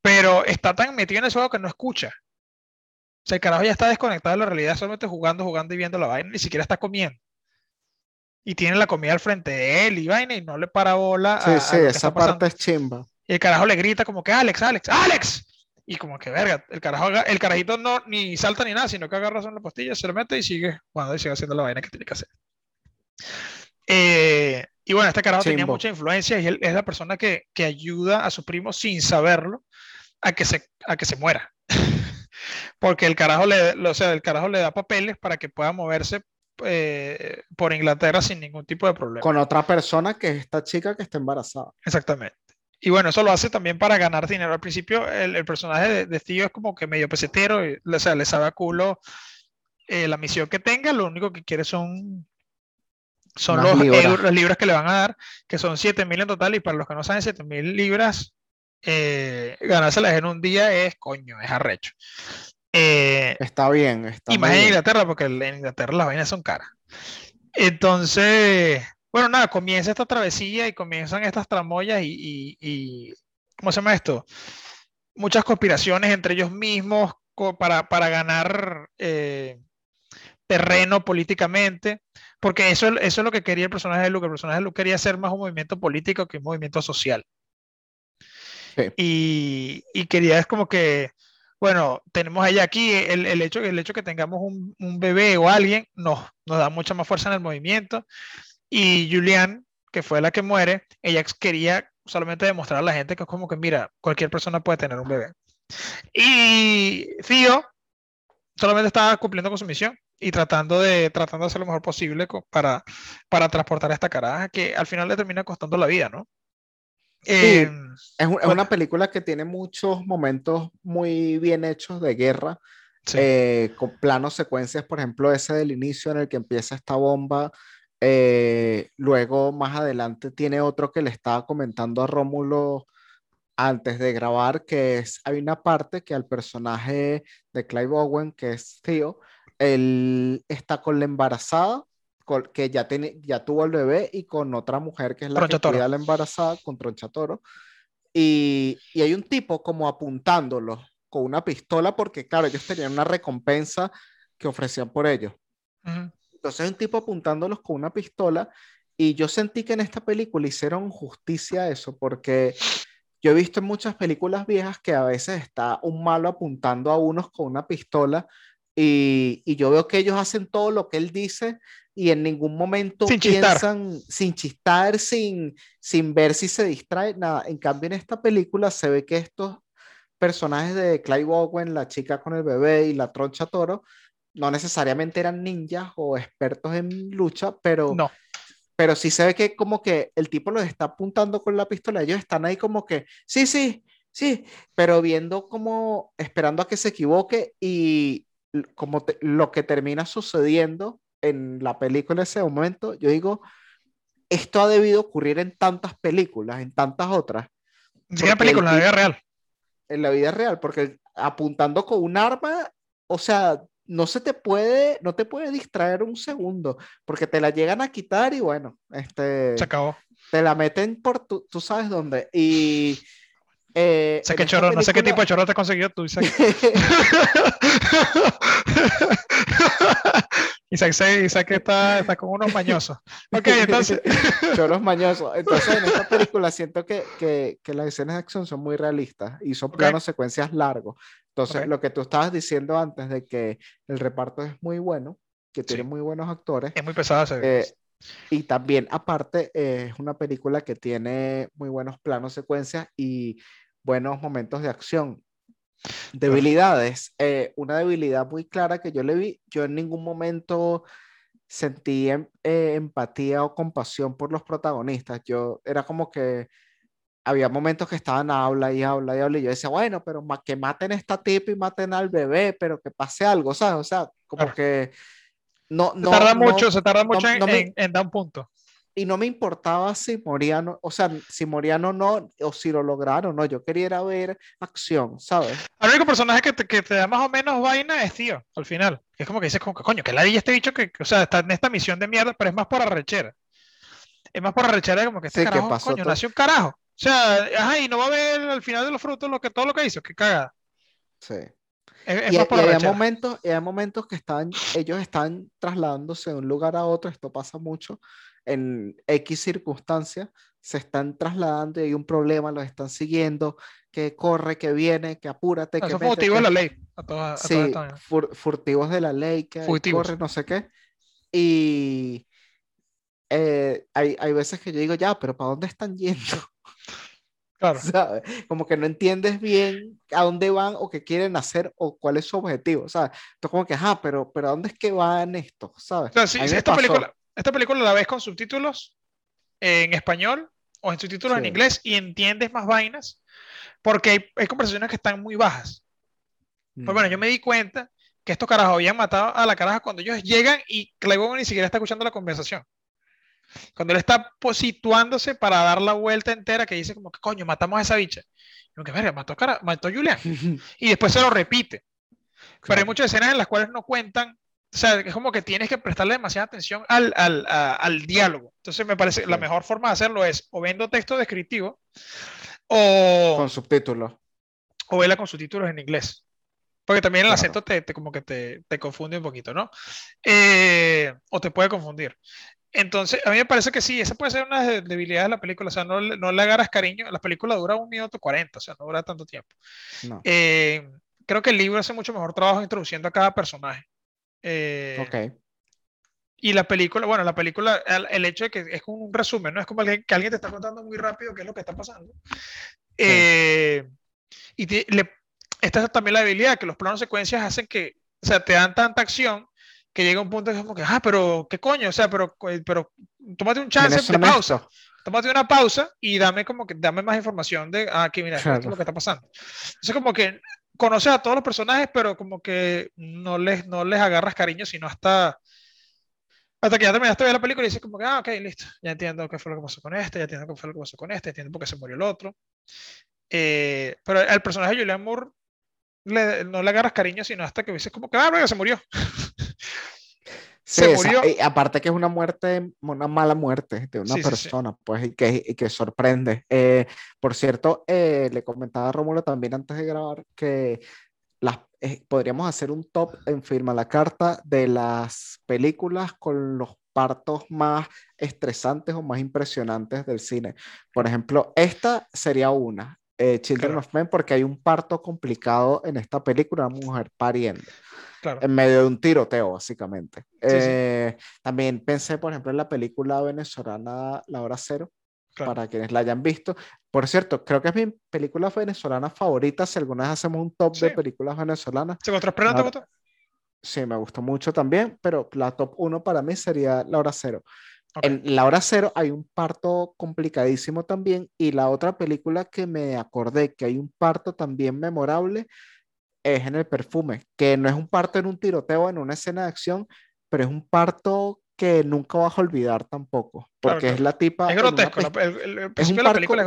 pero está tan metido en ese juego que no escucha. O sea, el carajo ya está desconectado de la realidad, solamente jugando, jugando y viendo la vaina, ni siquiera está comiendo. Y tiene la comida al frente de él y vaina y no le para bola. Sí, sí, esa parte es chimba. Y el carajo le grita como que Alex, Alex, Alex. Y como que verga, el carajo, el carajito no ni salta ni nada, sino que agarra en la pastilla, se lo mete y sigue jugando y sigue haciendo la vaina que tiene que hacer. Eh, y bueno, este carajo tenía mucha influencia y él es la persona que, que, ayuda a su primo sin saberlo a que se, a que se muera. Porque el carajo, le, o sea, el carajo le da papeles para que pueda moverse eh, por Inglaterra sin ningún tipo de problema. Con otra persona que es esta chica que está embarazada. Exactamente. Y bueno, eso lo hace también para ganar dinero. Al principio, el, el personaje de, de, Tío es como que medio pesetero, y, o sea, le sabe a culo eh, la misión que tenga, lo único que quiere son son los, libras que le van a dar, que son 7000 en total, y para los que no saben, 7000 libras, eh, ganárselas en un día es coño, es arrecho. Eh, está bien. Está y más en Inglaterra, porque en Inglaterra las vainas son caras. Entonces, bueno, nada, comienza esta travesía y comienzan estas tramoyas y, y, ¿cómo se llama esto? Muchas conspiraciones entre ellos mismos para, para ganar eh, terreno políticamente, porque eso, eso es lo que quería el personaje de Luke. El personaje de Luke quería ser más un movimiento político que un movimiento social. Y, y, quería es como que, bueno, tenemos allá aquí el, el, hecho, el hecho que tengamos un, un, bebé o alguien nos, nos da mucha más fuerza en el movimiento. Y Julian, que fue la que muere, ella quería solamente demostrar a la gente que es como que, mira, cualquier persona puede tener un bebé. Y Theo solamente estaba cumpliendo con su misión y tratando de, tratando de hacer lo mejor posible para, para transportar a esta caraja que al final le termina costando la vida, ¿no? Eh, es, una película que tiene muchos momentos muy bien hechos de guerra, eh, con planos secuencias, por ejemplo, ese del inicio en el que empieza esta bomba. Eh, luego, más adelante, tiene otro que le estaba comentando a Rómulo antes de grabar, que es, hay una parte que al personaje de Clive Owen, que es Theo, él está con la embarazada, que ya, tiene, ya tuvo el bebé, y con otra mujer que es la que cuida la embarazada, con Tronchatoro. Y, y hay un tipo como apuntándolo con una pistola, porque claro, ellos tenían una recompensa que ofrecían por ellos. Entonces hay un tipo apuntándolos con una pistola, y yo sentí que en esta película hicieron justicia a eso, porque yo he visto en muchas películas viejas que a veces está un malo apuntando a unos con una pistola y, y yo veo que ellos hacen todo lo que él dice y en ningún momento sin piensan chistar. sin chistar, sin, sin ver si se distrae, nada. En cambio, en esta película se ve que estos personajes de Clive Owen, la chica con el bebé y la troncha toro, no necesariamente eran ninjas o expertos en lucha, pero no pero sí se ve que como que el tipo los está apuntando con la pistola, ellos están ahí como que, sí, sí, sí, pero viendo como, esperando a que se equivoque y como lo que termina sucediendo en la película en ese momento, yo digo, esto ha debido ocurrir en tantas películas, en tantas otras. Sí, en película, en la vida real. En la vida real, porque apuntando con un arma, o sea, no se te puede, no te puede distraer un segundo, porque te la llegan a quitar y bueno, este... Se acabó. Te la meten por tú, tú sabes dónde. Y... Eh, sé qué chorro, no sé qué tipo de chorro te consiguió tú, Isaac. Isaac, Isaac está, está con unos mañosos. Ok, entonces. Chorros mañosos. Entonces, en esta película siento que, que, que las escenas de acción son muy realistas y son planos secuencias largos. Entonces, lo que tú estabas diciendo antes de que el reparto es muy bueno, que tiene muy buenos actores. Es muy pesada. Eh, y también, aparte, eh, es una película que tiene muy buenos planos, secuencias y buenos momentos de acción. Debilidades. Eh, una debilidad muy clara que yo le vi, yo en ningún momento sentí em, empatía o compasión por los protagonistas. Yo era como que había momentos que estaban habla y habla y habla y yo decía, bueno, pero que maten a esta tipa y maten al bebé, pero que pase algo, ¿sabes? O sea, como que no, no... Se tarda mucho, se tarda mucho en, en, dar un punto. Y no me importaba si morían, o sea, si morían o no, o si lo lograron o no, yo quería ver acción, ¿sabes? El único personaje que te, que te da más o menos vaina es tío, al final. Es como que dices, como que coño, que la este bicho que, o sea, está en esta misión de mierda, pero es más por arrechera. Es más por arrechera como que este sí, carajo, pasó coño, nació un carajo. O sea, ajá, y no va a ver al final de los frutos lo que, todo lo que hizo, que caga. Sí. y, hay momentos, hay momentos que están, ellos están trasladándose de un lugar a otro, esto pasa mucho, en X circunstancias, se están trasladando y hay un problema, los están siguiendo, que corre, que viene, que apúrate. que son furtivos de la ley. sí, furtivos de la ley, que corre, no sé qué. Y eh, hay, hay veces que yo digo, ya, pero ¿para dónde están yendo? Claro. Como que no entiendes bien a dónde van o qué quieren hacer o cuál es su objetivo, ¿sabes? Entonces como que, ajá, pero, pero ¿a dónde es que van esto? ¿sabes? esta, película, esta película la ves con subtítulos en español o en subtítulos en inglés y entiendes más vainas porque hay, conversaciones que están muy bajas. Pues bueno, yo mm. me di cuenta que estos carajos habían matado a la caraja cuando ellos llegan y Clayboy ni siquiera está escuchando la conversación. Cuando él está situándose para dar la vuelta entera, que dice como que coño, matamos a esa bicha. Y que verga, mató, mató a Julián. y después se lo repite. Pero hay muchas escenas en las cuales no cuentan, o sea, es como que tienes que prestarle demasiada atención al, al, al diálogo. Entonces me parece que la mejor forma de hacerlo es o viendo texto descriptivo o... Con subtítulos. O verla con subtítulos en inglés. Porque también el acento te, te, como que te, te, confunde un poquito, ¿no? Eh, o te puede confundir. Entonces, a mí me parece que sí, esa puede ser una debilidad de la película, o sea, no, no le agarras cariño, la película dura un minuto cuarenta, o sea, no dura tanto tiempo. Eh, creo que el libro hace mucho mejor trabajo introduciendo a cada personaje. Eh, ok. Y la película, bueno, la película, el, hecho de que es un resumen, ¿no? Es como que alguien te está contando muy rápido qué es lo que está pasando. Eh, y le, esta es también la debilidad, que los planos secuencias hacen que, o sea, te dan tanta acción que llega un punto que es como que, ah, pero, ¿qué coño? O sea, pero, pero tómate un chance de pausa. Tómate una pausa y dame como que, dame más información de, ah, aquí mira, esto es lo que está pasando. Entonces, como que conoces a todos los personajes, pero como que no les, no les agarras cariño, sino hasta, hasta que ya terminaste de ver la película y dices como que, ah, ok, listo, ya entiendo qué fue lo que pasó con este, ya entiendo qué fue lo que pasó con este, entiendo por qué se murió el otro. Eh, pero el personaje de Julian Moore no le agarras cariño, sino hasta que dices como que, ah, ya se murió. se murió. y aparte que es una muerte, una mala muerte de una persona, pues, y que, y que sorprende. Eh, por cierto, eh, le comentaba a Rómulo también antes de grabar que las, eh, podríamos hacer un top en Firma la Carta de las películas con los partos más estresantes o más impresionantes del cine. Por ejemplo, esta sería una, Children of Men, porque hay un parto complicado en esta película, una mujer pariendo en medio de un tiroteo, básicamente. Eh, también pensé, por ejemplo, en la película venezolana La Hora Cero, para quienes la hayan visto. Por cierto, creo que es mi película venezolana favorita. Si alguna vez hacemos un top de películas venezolanas. ¿Se la... Sí, me gustó mucho también, pero la top uno para mí sería La Hora Cero. En La Hora Cero hay un parto complicadísimo también y la otra película que me acordé que hay un parto también memorable es en el perfume, que no es un parto en un tiroteo, en una escena de acción, pero es un parto que nunca vas a olvidar tampoco, porque es la tipa... Es grotesco, es un,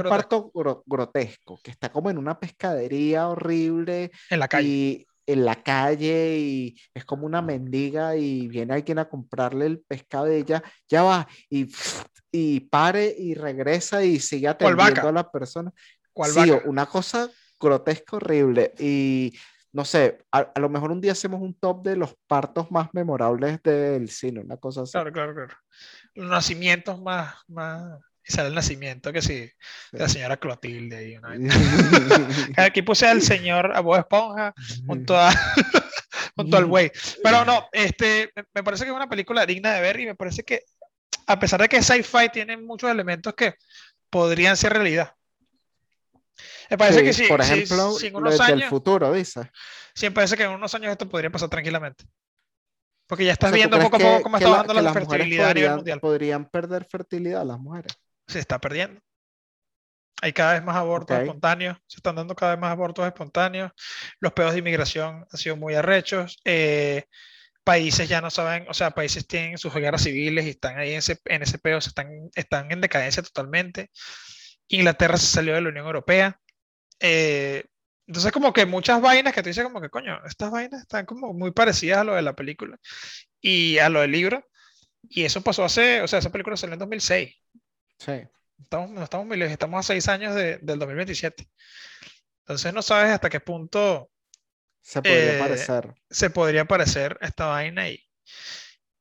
parto, grotesco, que está como en una pescadería horrible. En la calle. Y en la calle y es como una mendiga y viene alguien a comprarle el pescado de ella, ya va y, y pare y regresa y sigue atendiendo a la persona. sí, una cosa grotesca horrible y no sé, a, lo mejor un día hacemos un top de los partos más memorables del cine, una cosa así. Claro, claro, claro. Los nacimientos más, más, y sale el nacimiento, que sí, de la señora Clotilde. Y Aquí puse al señor Abu Esponja junto, a, junto al güey. Pero no, este, me parece que es una película digna de ver y me parece que, a pesar de que sci-fi tiene muchos elementos que podrían ser realidad. Me parece que sí. Por ejemplo, sí, unos años, del futuro, dice. Sí, me parece que en unos años esto podría pasar tranquilamente. Porque ya estás viendo poco a poco cómo está bajando la, fertilidad a nivel mundial. ¿Podrían perder fertilidad las mujeres? Se está perdiendo. Hay cada vez más abortos espontáneos, se están dando cada vez más abortos espontáneos. Los pedos de inmigración han sido muy arrechos. Eh, países ya no saben, o sea, países tienen sus guerras civiles y están ahí en ese, en ese pedo, están, están en decadencia totalmente. Inglaterra se salió de la Unión Europea. Eh, entonces, como que muchas vainas que tú dices, como que coño, estas vainas están como muy parecidas a lo de la película y a lo del libro. Y eso pasó hace, o sea, esa película salió en 2006. Sí. Estamos, no estamos muy lejos, estamos a seis años de, del 2027. Entonces, no sabes hasta qué punto se podría eh, parecer. Se podría parecer esta vaina y,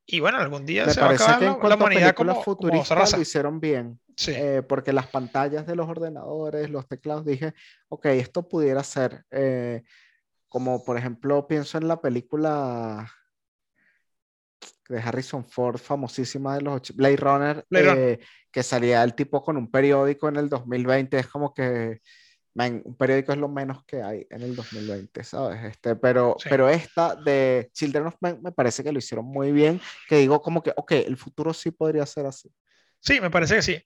y bueno, algún día se va a acabar la, la, humanidad como, como lo hicieron bien. Eh, porque las pantallas de los ordenadores, los teclados, dije, ok, esto pudiera ser, eh, como por ejemplo, pienso en la película de Harrison Ford, famosísima de los Blade Runner, eh, que salía el tipo con un periódico en el 2020, es como que, un periódico es lo menos que hay en el 2020, ¿sabes? Este, pero, pero esta de Children of Men me parece que lo hicieron muy bien, que digo como que, ok, el futuro sí podría ser así. Sí, me parece que sí.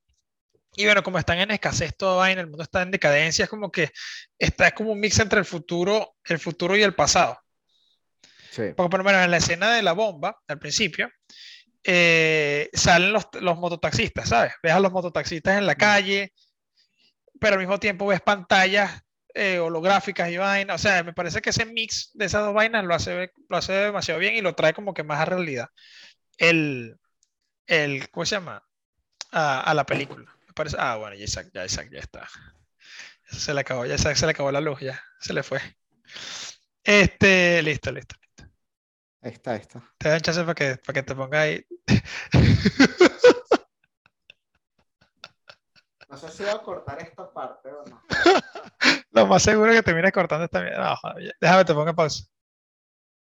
Y bueno, como están en escasez toda vaina, el mundo está en decadencia, es como que está es como un mix entre el futuro, el futuro y el pasado. Sí. Porque por lo menos en la escena de la bomba, al principio, eh, salen los, los, mototaxistas, ¿sabes? Ves a los mototaxistas en la calle, pero al mismo tiempo ves pantallas eh, holográficas y vainas. O sea, me parece que ese mix de esas dos vainas lo hace, lo hace demasiado bien y lo trae como que más a realidad. El, el ¿cómo se llama? A, la película. Parece, ah, bueno, ya Isaac, ya Isaac, ya está. Se le acabó, ya se le acabó la luz, ya, se le fue. Este, listo, listo, listo. Ahí está, ahí está. Te dan chance para que, para que te ponga ahí. No sé si voy a cortar esta parte o no. Lo más seguro es que termines cortando esta mierda. déjame te ponga pausa.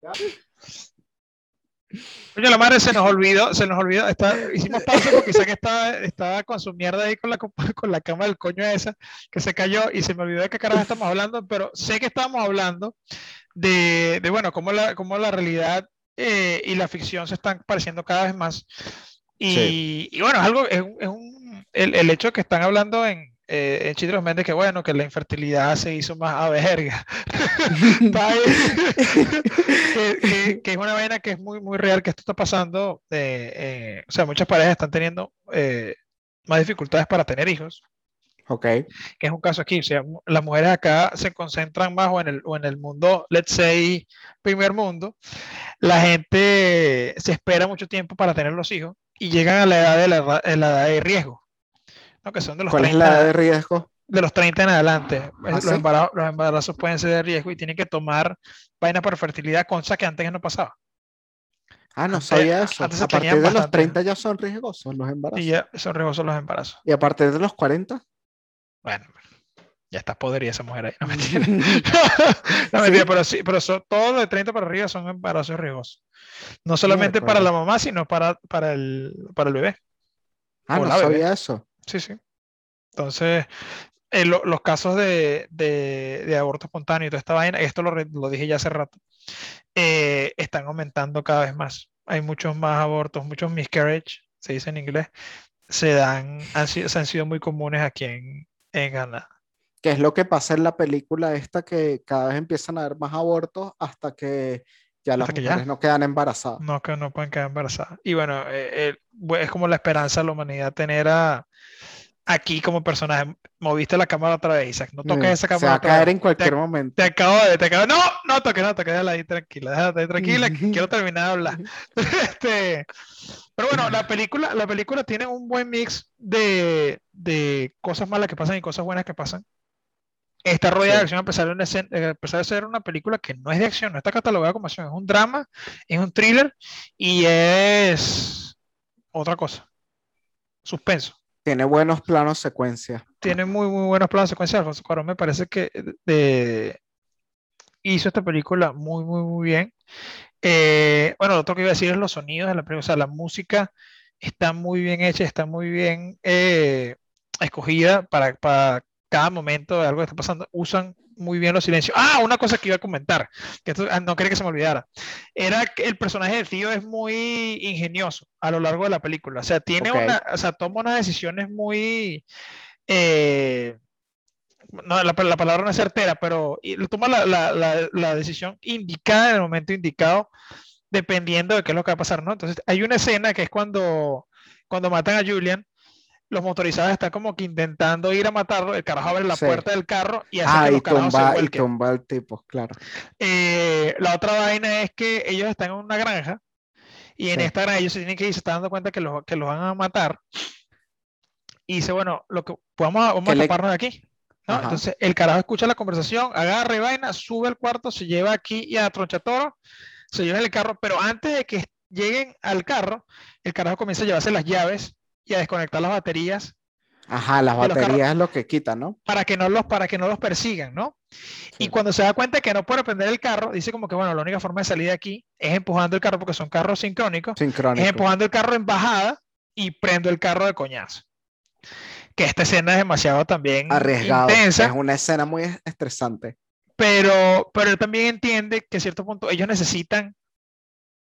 ¿Ya? Coño, la madre se nos olvidó, se nos olvidó. hicimos pausa porque que estaba, estaba con su mierda ahí con la, con la cama del coño esa que se cayó y se me olvidó de qué carajo estamos hablando, pero sé que estábamos hablando de, de bueno, cómo la, cómo la realidad eh, y la ficción se están pareciendo cada vez más. Y, y bueno, es algo, es, es un el, el hecho que están hablando en, eh, en Chitros Méndez que bueno, que la infertilidad se hizo más a verga. que, que, es una vaina que es muy, muy real, que esto está pasando. Eh, o sea, muchas parejas están teniendo eh, más dificultades para tener hijos. Ok. Que es un caso aquí. O sea, las mujeres acá se concentran más o en el, o en el mundo, let's say, primer mundo. La gente se espera mucho tiempo para tener los hijos y llegan a la edad de, la, la edad de riesgo. ¿Cuál es la edad de riesgo? De los 30 en adelante. ¿Ah, los, embarazos, pueden ser de riesgo y tienen que tomar vainas para fertilidad, cosa que antes no pasaba. Ah, no sabía eso. a partir de los 30 ya son riesgosos los embarazos. Y ya son riesgosos los embarazos. ¿Y a partir de los 40? Bueno, ya está podrida esa mujer ahí. No mentira. no mentira, pero sí, pero son, todos de 30 para arriba son embarazos riesgosos. No solamente para la mamá, sino para, para, el, para el bebé. Ah, no sabía eso. Sí, sí. Entonces, eh, los casos de, de, aborto espontáneo y toda esta vaina, esto lo, lo dije ya hace rato, eh, están aumentando cada vez más. Hay muchos más abortos, muchos miscarriage, se dice en inglés, se dan, han se han sido muy comunes aquí en, en Ghana. ¿Qué es lo que pasa en la película esta que cada vez empiezan a haber más abortos hasta que ya las mujeres no quedan embarazadas? No, que no pueden quedar embarazadas. Y bueno, eh, es como la esperanza de la humanidad tener a, aquí como personaje. Moviste la cámara otra vez, Isaac. No toques esa cámara. Se va a caer en cualquier momento. Te acabo de. Te acabo, no, no toques, no toques. Déjala ahí tranquila. Déjala ahí tranquila. quiero terminar de hablar. este, pero bueno, la película, la película tiene un buen mix de, de cosas malas que pasan y cosas buenas que pasan. Esta rueda de acción, a pesar de, a pesar de ser una película que no es de acción, no está catalogada como acción, es un drama, es un thriller y es otra cosa. Suspenso. Tiene buenos planos secuencia. Tiene muy, muy buenos planos secuencia. Alfonso Cuarón me parece que de, hizo esta película muy, muy, muy bien. Eh, bueno, lo otro que iba a decir es los sonidos de la película. O sea, la música está muy bien hecha, está muy bien eh, escogida para, para cada momento de algo que está pasando. Usan muy bien los silencios. Ah, una cosa que iba a comentar, que ah, no quería que se me olvidara, era que el personaje de Tío es muy ingenioso a lo largo de la película. O sea, tiene una, o sea, toma unas decisiones muy... Eh, no, la, palabra no es certera, pero toma la, la, la, decisión indicada en el momento indicado, dependiendo de qué es lo que va a pasar, ¿no? Entonces, hay una escena que es cuando, cuando matan a Julian, los motorizados están como que intentando ir a matarlo, el carajo abre la puerta del carro y hace ah, que los carajos se y tumba el tipo, claro. Eh, la otra vaina es que ellos están en una granja y en esta granja ellos se tienen que ir, se están dando cuenta que los, que los van a matar. Y dice, bueno, lo que vamos a, vamos a taparnos de aquí. ¿no? Entonces el carajo escucha la conversación, agarra y vaina, sube al cuarto, se lleva aquí y a Tronchatoro, se lleva el carro, pero antes de que lleguen al carro, el carajo comienza a llevarse las llaves y a desconectar las baterías. Ajá, las baterías es lo que quitan, ¿no? Para que no los, para que no los persigan, ¿no? Y cuando se da cuenta que no puede prender el carro, dice como que, bueno, la única forma de salir de aquí es empujando el carro, porque son carros sincrónicos. Sincrónicos. Es empujando el carro en bajada y prendo el carro de coñazo. Que esta escena es demasiado también Arriesgado. intensa. Es una escena muy estresante. Pero, pero él también entiende que a cierto punto ellos necesitan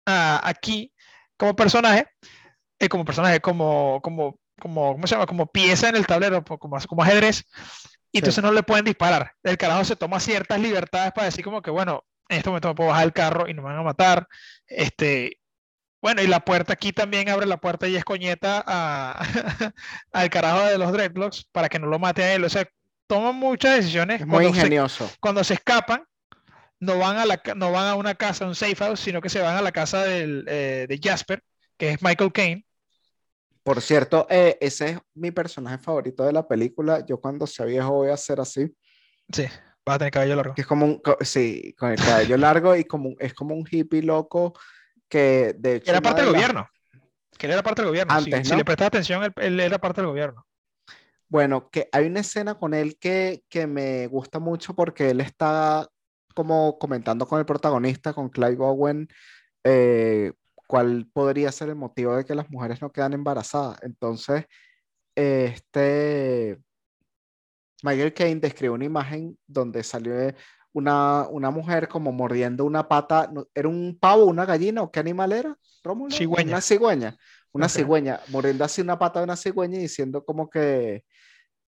uh, aquí, como personaje, eh, como personaje, como, como, como, ¿cómo se llama? Como pieza en el tablero, como, como ajedrez, y entonces no le pueden disparar. El carajo se toma ciertas libertades para decir como que, bueno, en este momento me puedo bajar el carro y no me van a matar. Este, bueno, y la puerta aquí también abre la puerta y es coñeta al carajo de los dreadlocks para que no lo mate a él. O sea, toman muchas decisiones. Es muy cuando se- ingenioso. cuando se escapan, no van a la, no van a una casa, un safe house, sino que se van a la casa del, eh, de Jasper, que es Michael Caine. Por cierto, eh, ese es mi personaje favorito de la película. Yo cuando sea viejo voy a ser así. Sí, va a tener cabello largo. Que es como un, co- sí, con el cabello largo y como un- es como un hippie loco que de hecho Era parte de del gobierno. Que él era parte del gobierno. Si- Antes, si, ¿no? le prestas atención, él, él era parte del gobierno. Bueno, que hay una escena con él que, que me gusta mucho porque él está como comentando con el protagonista, con Clive Owen, eh, cuál podría ser el motivo de que las mujeres no quedan embarazadas. Entonces, este Michael Caine describe una imagen donde salió una, una mujer como mordiendo una pata, ¿era un pavo, una gallina o qué animal era? Rómulo? Cigüeña. Una cigüeña, una cigüeña, mordiendo así una pata de una cigüeña y diciendo como que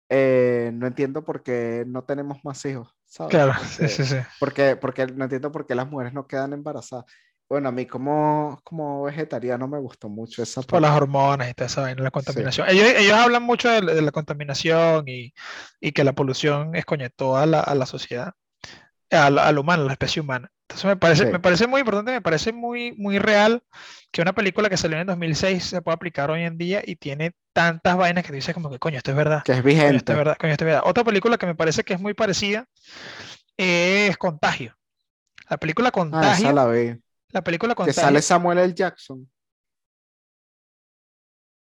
eh, no entiendo por qué no tenemos más hijos, ¿sabes? Claro, Porque- sí, sí, sí. porque, porque no entiendo por qué las mujeres no quedan embarazadas. Bueno, a mí como, como vegetariano me gustó mucho esa Por las parte. hormonas y toda esa vaina, la contaminación. Ellos, ellos hablan mucho de, de la contaminación y, y que la polución escoñetó a la, a la sociedad, a la- al humano, a la especie humana. Entonces me parece, Sí. me parece muy importante, me parece muy, muy real que una película que salió en 2006 se pueda aplicar hoy en día y tiene tantas vainas que dices como que coño, esto es verdad. Que es Coño, esto vigente. es verdad, coño, esto es verdad. Otra película que me parece que es muy parecida es Contagio. La película Ah, Contagio, esa la vi. La película Que Contagio, sale Samuel L. Jackson.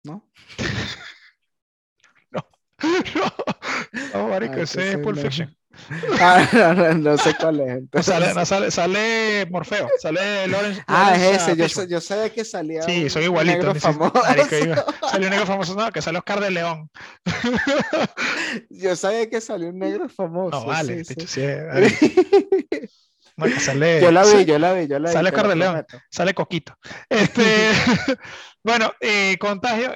¿No? no, no, marico, Ah, ese es Pulp no. Fiction. Ah, no, no, no sé cuál es. No entonces. sale, no sale, sale Morfeo, sale Lawrence. Ah, Lawrence, es ese. Yo, sé- yo sabía que salía Sí, soy igualito. negro famoso. marico, salió un negro famoso, no, que sale Oscar de León. Yo sabía que salió un negro famoso. No, vale, sí, sí. sí, marico, sale, Yo la vi, yo la vi, yo la vi. sale te lo Oscar de León. prometo. sale Coquito. Este, bueno, eh, Contagio,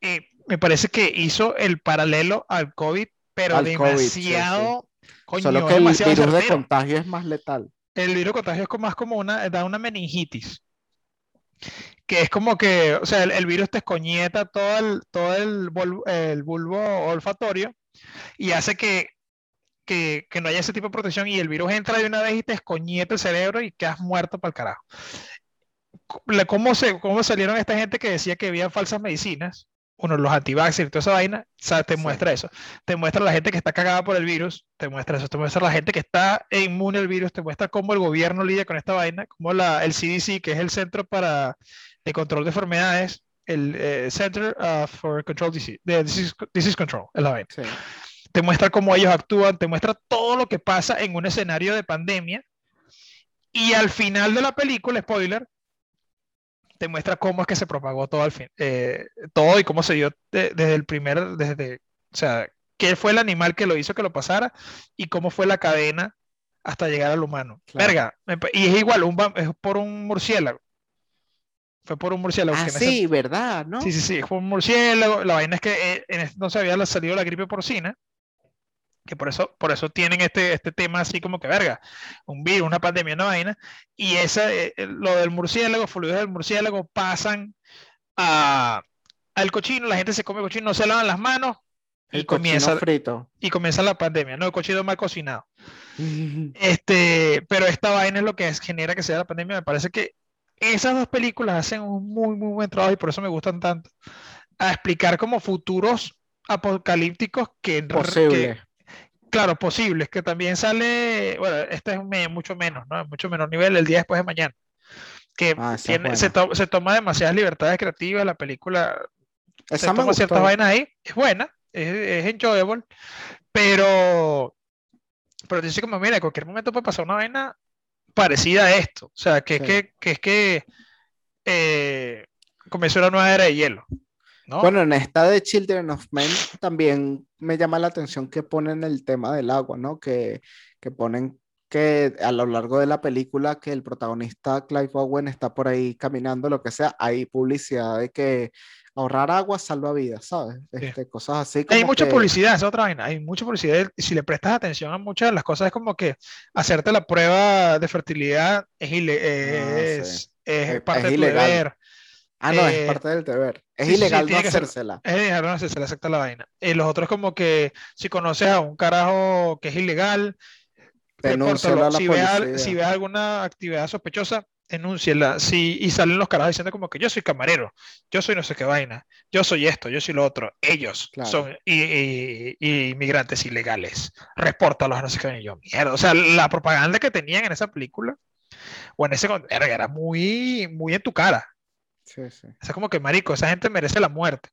eh, me parece que hizo el paralelo al COVID, pero Al COVID, sí, sí. demasiado, coño, Solo que el virus de contagio es más letal. El virus contagio es como- más como una, da una meningitis. Que es como que, o sea, el, el virus te escoñeta todo el, todo el, bol- el bulbo olfatorio y hace que, que, que no haya ese tipo de protección y el virus entra de una vez y te escoñeta el cerebro y quedas muerto para el carajo. ¿Cómo, se, ¿Cómo salieron esta gente que decía que había falsas medicinas? Uno, los antivaxxers y toda esa vaina, o sea, te Sí. muestra eso. Te muestra la gente que está cagada por el virus, te muestra eso. Te muestra la gente que está inmune al virus, te muestra cómo el gobierno lidia con esta vaina, cómo la, el CDC, que es el Centro para de Control de Enfermedades, el eh, Center uh, for Control Disease, de Disease, Disease Control, es la vaina Sí. Te muestra cómo ellos actúan, te muestra todo lo que pasa en un escenario de pandemia. Y al final de la película, spoiler, te muestra cómo es que se propagó todo al fin, eh, todo y cómo se dio de- desde el primer, desde, o sea, qué fue el animal que lo hizo que lo pasara y cómo fue la cadena hasta llegar al humano. Claro. Verga, y es igual, un, es por un murciélago. Fue por un murciélago. Ah, ese- sí, ¿verdad? ¿No? Sí, sí, sí, fue un murciélago. La vaina es que eh, en este no se había salido la gripe porcina, que por eso, por eso tienen este, este tema así como que verga, un virus, una pandemia, una vaina. Y esa, eh, eh, lo del murciélago, fluidos del murciélago pasan a, al cochino, la gente se come cochino, no se lavan las manos y El comienza, frito. y comienza la pandemia, ¿no? El cochino mal cocinado. Este, pero esta vaina es lo que es- genera que sea la pandemia. Me parece que esas dos películas hacen un muy, muy buen trabajo y por eso me gustan tanto. A explicar como futuros apocalípticos que, que-. Claro, posibles, que también sale, bueno, este es mucho menos, ¿no? Mucho menor nivel, el día después de mañana. Que Ah, tiene, se, to- se toma demasiadas libertades creativas, la película se Esa me toma ciertas vainas ahí, es buena, es, es enjoyable, pero, pero dice como, mira, en cualquier momento puede pasar una vaina parecida a esto, o sea, que es que, que es que eh, comenzó una nueva era de hielo, ¿no? Bueno, en esta de Children of Men también me llama la atención que ponen el tema del agua, ¿no? Que, que ponen que a lo largo de la película que el protagonista Clive Owen está por ahí caminando, lo que sea, hay publicidad de que ahorrar agua salva vidas, ¿sabes? Sí. Este, cosas así Hay como mucha que- publicidad, esa es otra vaina. Hay mucha publicidad si le prestas atención a muchas de las cosas es como que hacerte la prueba de fertilidad es, ile- Ah, es, sí. es Es- parte es de tu ilegal. deber. Ah, no, es Eh, parte del deber. Es sí, sí, sí, ilegal no ser- hacérsela. Es dejar no se le acepta la vaina. Y los otros como que si conoces a un carajo que es ilegal, Denúncialo a la Si ves, policía. si ves alguna actividad sospechosa, denúnciela. Si, y salen los carajos diciendo como que yo soy camarero, yo soy no sé qué vaina, yo soy esto, yo soy lo otro. Ellos Claro. son i- i- i- inmigrantes ilegales. Repórtalos a no sé qué vaina. Y yo, mierda. O sea, la propaganda que tenían en esa película o en ese era muy, muy en tu cara. Sí, sí. O sea, como que marico, esa gente merece la muerte.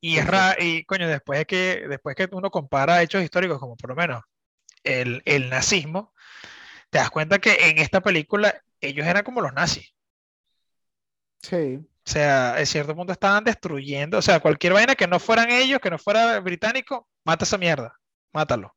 Y es ra- y coño, después de que, después que uno compara hechos históricos, como por lo menos el, el nazismo, te das cuenta que en esta película ellos eran como los nazis. Sí. O sea, en cierto punto estaban destruyendo, o sea, cualquier vaina que no fueran ellos, que no fuera británico, mata esa mierda, mátalo.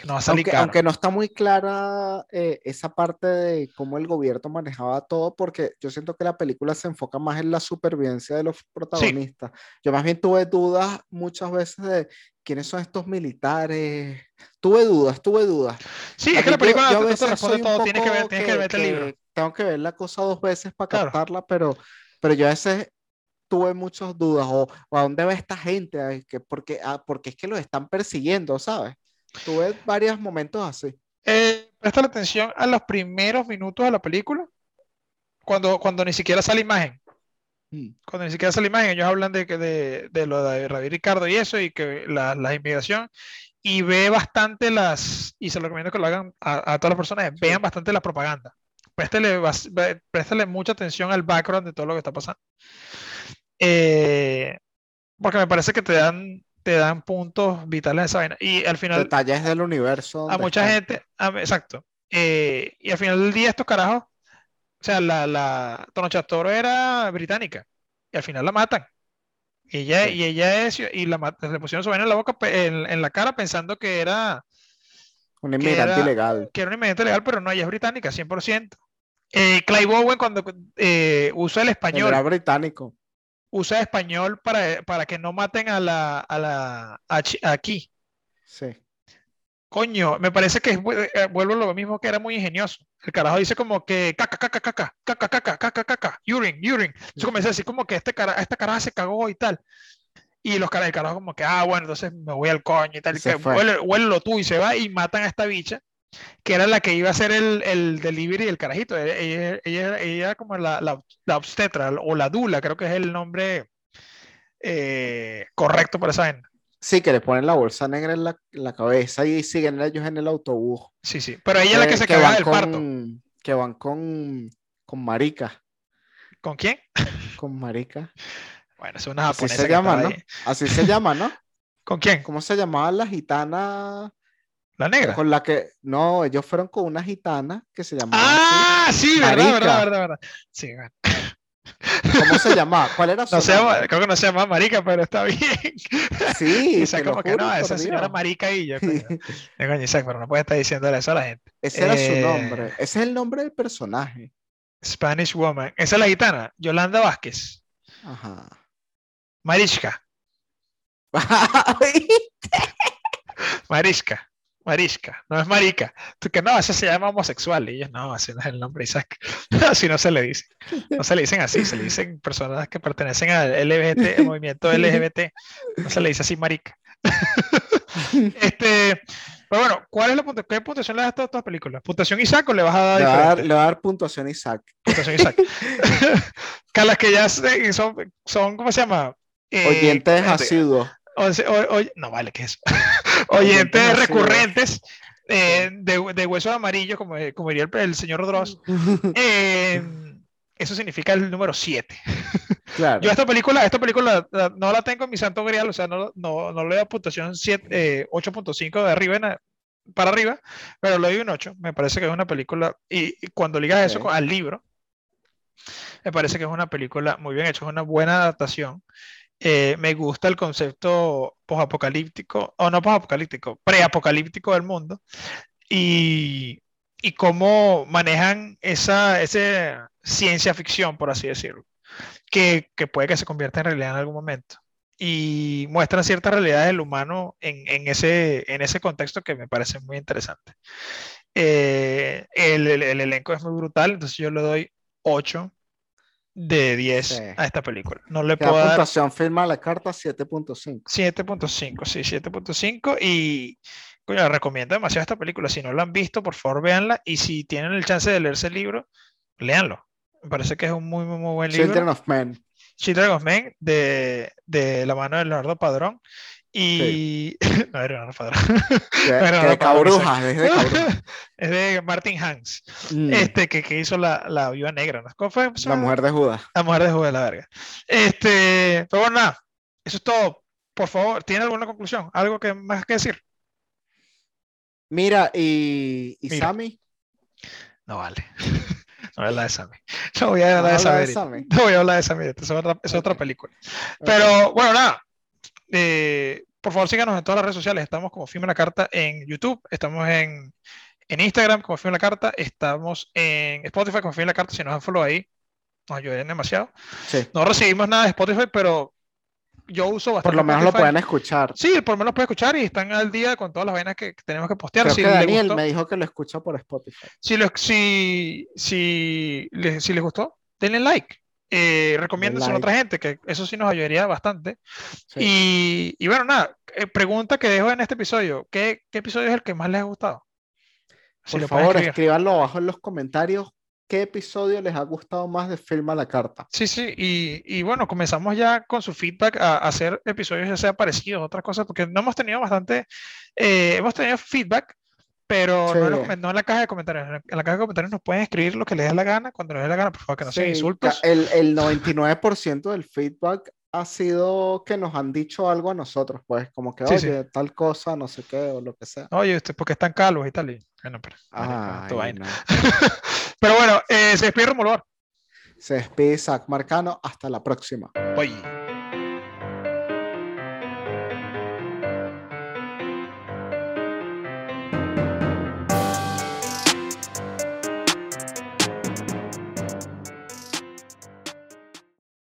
Que no va a salir Aunque, caro. aunque no está muy clara eh, esa parte de cómo el gobierno manejaba todo, porque yo siento que la película se enfoca más en la supervivencia de los protagonistas. Yo más bien tuve dudas muchas veces de quiénes son estos militares. Tuve dudas, tuve dudas. Sí, es A que la mí yo- película yo no a te- responde todo, tienes que ver, tienes que verte el libro. Tengo que ver la cosa dos veces para Claro. captarla, pero, pero yo a veces tuve muchas dudas. O, o a dónde va esta gente, que, porque, ah, porque es que los están persiguiendo, ¿sabes? Tuve varios momentos así. Eh, presta atención a los primeros minutos de la película, cuando, cuando ni siquiera sale imagen. Mm. Cuando ni siquiera sale imagen, ellos hablan de, de, de lo de David Ricardo y eso, y que la, la inmigración, y ve bastante las, y se lo recomiendo que lo hagan a, a todas las personas, vean bastante la propaganda. Ve- préstele mucha atención al background de todo lo que está pasando. Eh, porque me parece que te dan, te dan puntos vitales de esa vaina. Y al final, Detalles del universo. a mucha están. gente, a- exacto. Eh, y al final del día estos carajos, o sea, la, la Tonocha Toro era británica y al final la matan. Y ella, Sí. y ella es, y la, le pusieron su vaina en la boca, en, en la cara pensando que era, Un inmigrante ilegal. que era un inmigrante legal, pero no, ella es británica, 100%. Eh, Clive Owen cuando eh, usa el español, era británico. Usa español para, para que no maten a la, a la, a aquí. Sí. Coño, me parece que eh, vuelvo a lo mismo que era muy ingenioso. El carajo dice como que caca, caca, caca, caca, caca, caca, caca, urine, urine. Entonces comienza a decir como que este cara, esta caraja se cagó y tal. Y los caras, el carajo como que, ah, bueno, entonces me voy al coño y tal. Y que fue. huele, huélelo tú y se va y matan a esta bicha, que era la que iba a hacer el, el delivery del carajito. Ella, ella, ella- era como la, la, la obstetra o la dula, creo que es el nombre eh, correcto para esa vaina. Sí, que le ponen la bolsa negra en la, en la cabeza y siguen ellos en el autobús. Sí, sí. Pero ella es la que se van del parto. Que van con, con marica. ¿Con quién? Con marica. Bueno, es una Así japonesa se que llama, ¿no? ahí. Así se llama, ¿no? ¿Con quién? ¿Cómo se llamaba la gitana La negra. con la que... No, ellos fueron con una gitana que se llamaba Ah, sí, verdad, verdad, verdad, verdad. Sí, bueno. ¿Cómo se llamaba? ¿Cuál era su No se nombre? creo que no se llama marica, pero está bien. Sí, Isaac como que no, esa señora Dios. marica y yo, coño. Eh, coño, Isaac, pero no puedes estar diciéndole eso a la gente. Ese era su Eh, nombre. Ese es el nombre del personaje. Spanish Woman. Esa es la gitana. Yolanda Vázquez. Ajá. Mariska. Mariska. Mariska. No es marica. Tú que no, ese se llama homosexual. Y ellos, no, así no es el nombre, Isaac. Así no se le dice. No se le dicen así, se le dicen personas que pertenecen al LGBT, al movimiento LGBT. No se le dice así marica. Este, pero bueno, ¿cuál es la puntuación? ¿Qué puntuación le das a todas estas películas? ¿Puntuación Isaac o le vas a dar le, va a dar, diferente? le va a dar puntuación Isaac. Puntuación Isaac. que a las que ya se- son, son ¿cómo se llama? Eh, Oyentes asiduos. no vale, ¿qué es eso? Oyentes recurrentes eh, de, de huesos amarillos, como, como diría el, el señor Dross. Eh, eso significa el número 7. Claro. Yo esta película, esta película la- no la tengo en mi santo grial, o sea, no, no, no le doy puntuación eh, 8.5 de arriba en a- para arriba, pero le doy un 8. Me parece que es una película, y, y cuando ligas eso Ok. con- al libro, me parece que es una película muy bien hecha, es una buena adaptación. Eh, me gusta el concepto posapocalíptico, o no posapocalíptico, preapocalíptico del mundo, y, y cómo manejan esa, ciencia ficción, por así decirlo que, puede que se convierta en realidad en algún momento. Y muestran ciertas realidades del humano en, ese, contexto que me parece muy interesante. Eh, el, el- el elenco es muy brutal, entonces yo le doy 8 de 10 Sí. a esta película. No le La puedo dar puntuación firma la carta 7.5. 7.5, sí, 7.5 y coño, recomiendo demasiado esta película. Si no la han visto, por favor véanla y si tienen el chance de leerse el libro, léanlo. Me parece que es un muy, muy, muy buen libro. Children of Men. Children of Men de, de la mano de Leonardo Padrón. Y. no era Leonardo Padrón. De, de no, Cabrujas, es de Cabrujas. es de Martin Hans. Mm, Este que, que hizo la, la viuda negra. ¿no? ¿Cómo fue? la mujer de Judas. La mujer de Jude, la verga. Este, pero bueno, nada, eso es todo. Por favor, ¿tiene alguna conclusión? ¿Algo que más que decir? Mira, y, y Mira. Sammy. No vale. No voy a hablar de Sammy. No voy a hablar de ¿Vas a hablar Sammy. de Sammy? No voy a hablar de Sammy. Es otra, es otra Ok. película. Pero bueno, nada. Eh, por favor, síganos en todas las redes sociales. Estamos como Firme la Carta en YouTube. Estamos en, en Instagram como Firme la Carta. Estamos en Spotify como Firme la Carta. Si nos dan follow ahí, nos ayudarían demasiado. Sí, No recibimos nada de Spotify, pero yo uso bastante por lo menos lo pueden escuchar. Sí, por lo menos puede escuchar y están al día con todas las vainas que tenemos que postear. Creo Si que Daniel gustó, me dijo que lo escucha por Spotify. si, les- si, si, les, si les gustó, denle like. Eh, recomiéndenselo a otra gente, que eso sí nos ayudaría bastante. Sí. Y, y bueno, nada, eh, pregunta que dejo en este episodio. ¿Qué, qué episodio es el que más les ha gustado? Si Por favor, escribir. escríbanlo abajo en los comentarios. ¿Qué episodio les ha gustado más de Firma la Carta? Sí, sí, y, y bueno, comenzamos ya con su feedback a, a hacer episodios ya sea parecidos, otras cosas, porque no hemos tenido bastante, eh, hemos tenido feedback, pero no, en los Sí. comen- no en la caja de comentarios. En la, caja de comentarios nos pueden escribir lo que les dé la gana, cuando les dé la gana, por favor, que no sean Sí, insultos. ca- El, el 99% del feedback ha sido que nos han dicho algo a nosotros, pues como que, Sí, oye, tal cosa, no sé qué, o lo que sea. Oye, usted, porque están calvos y tal, y bueno, pero, tu Ay, vaina. no. Pero bueno, eh, se despide Romulo Bar. Se despide Zach Marcano. Hasta la próxima. Bye.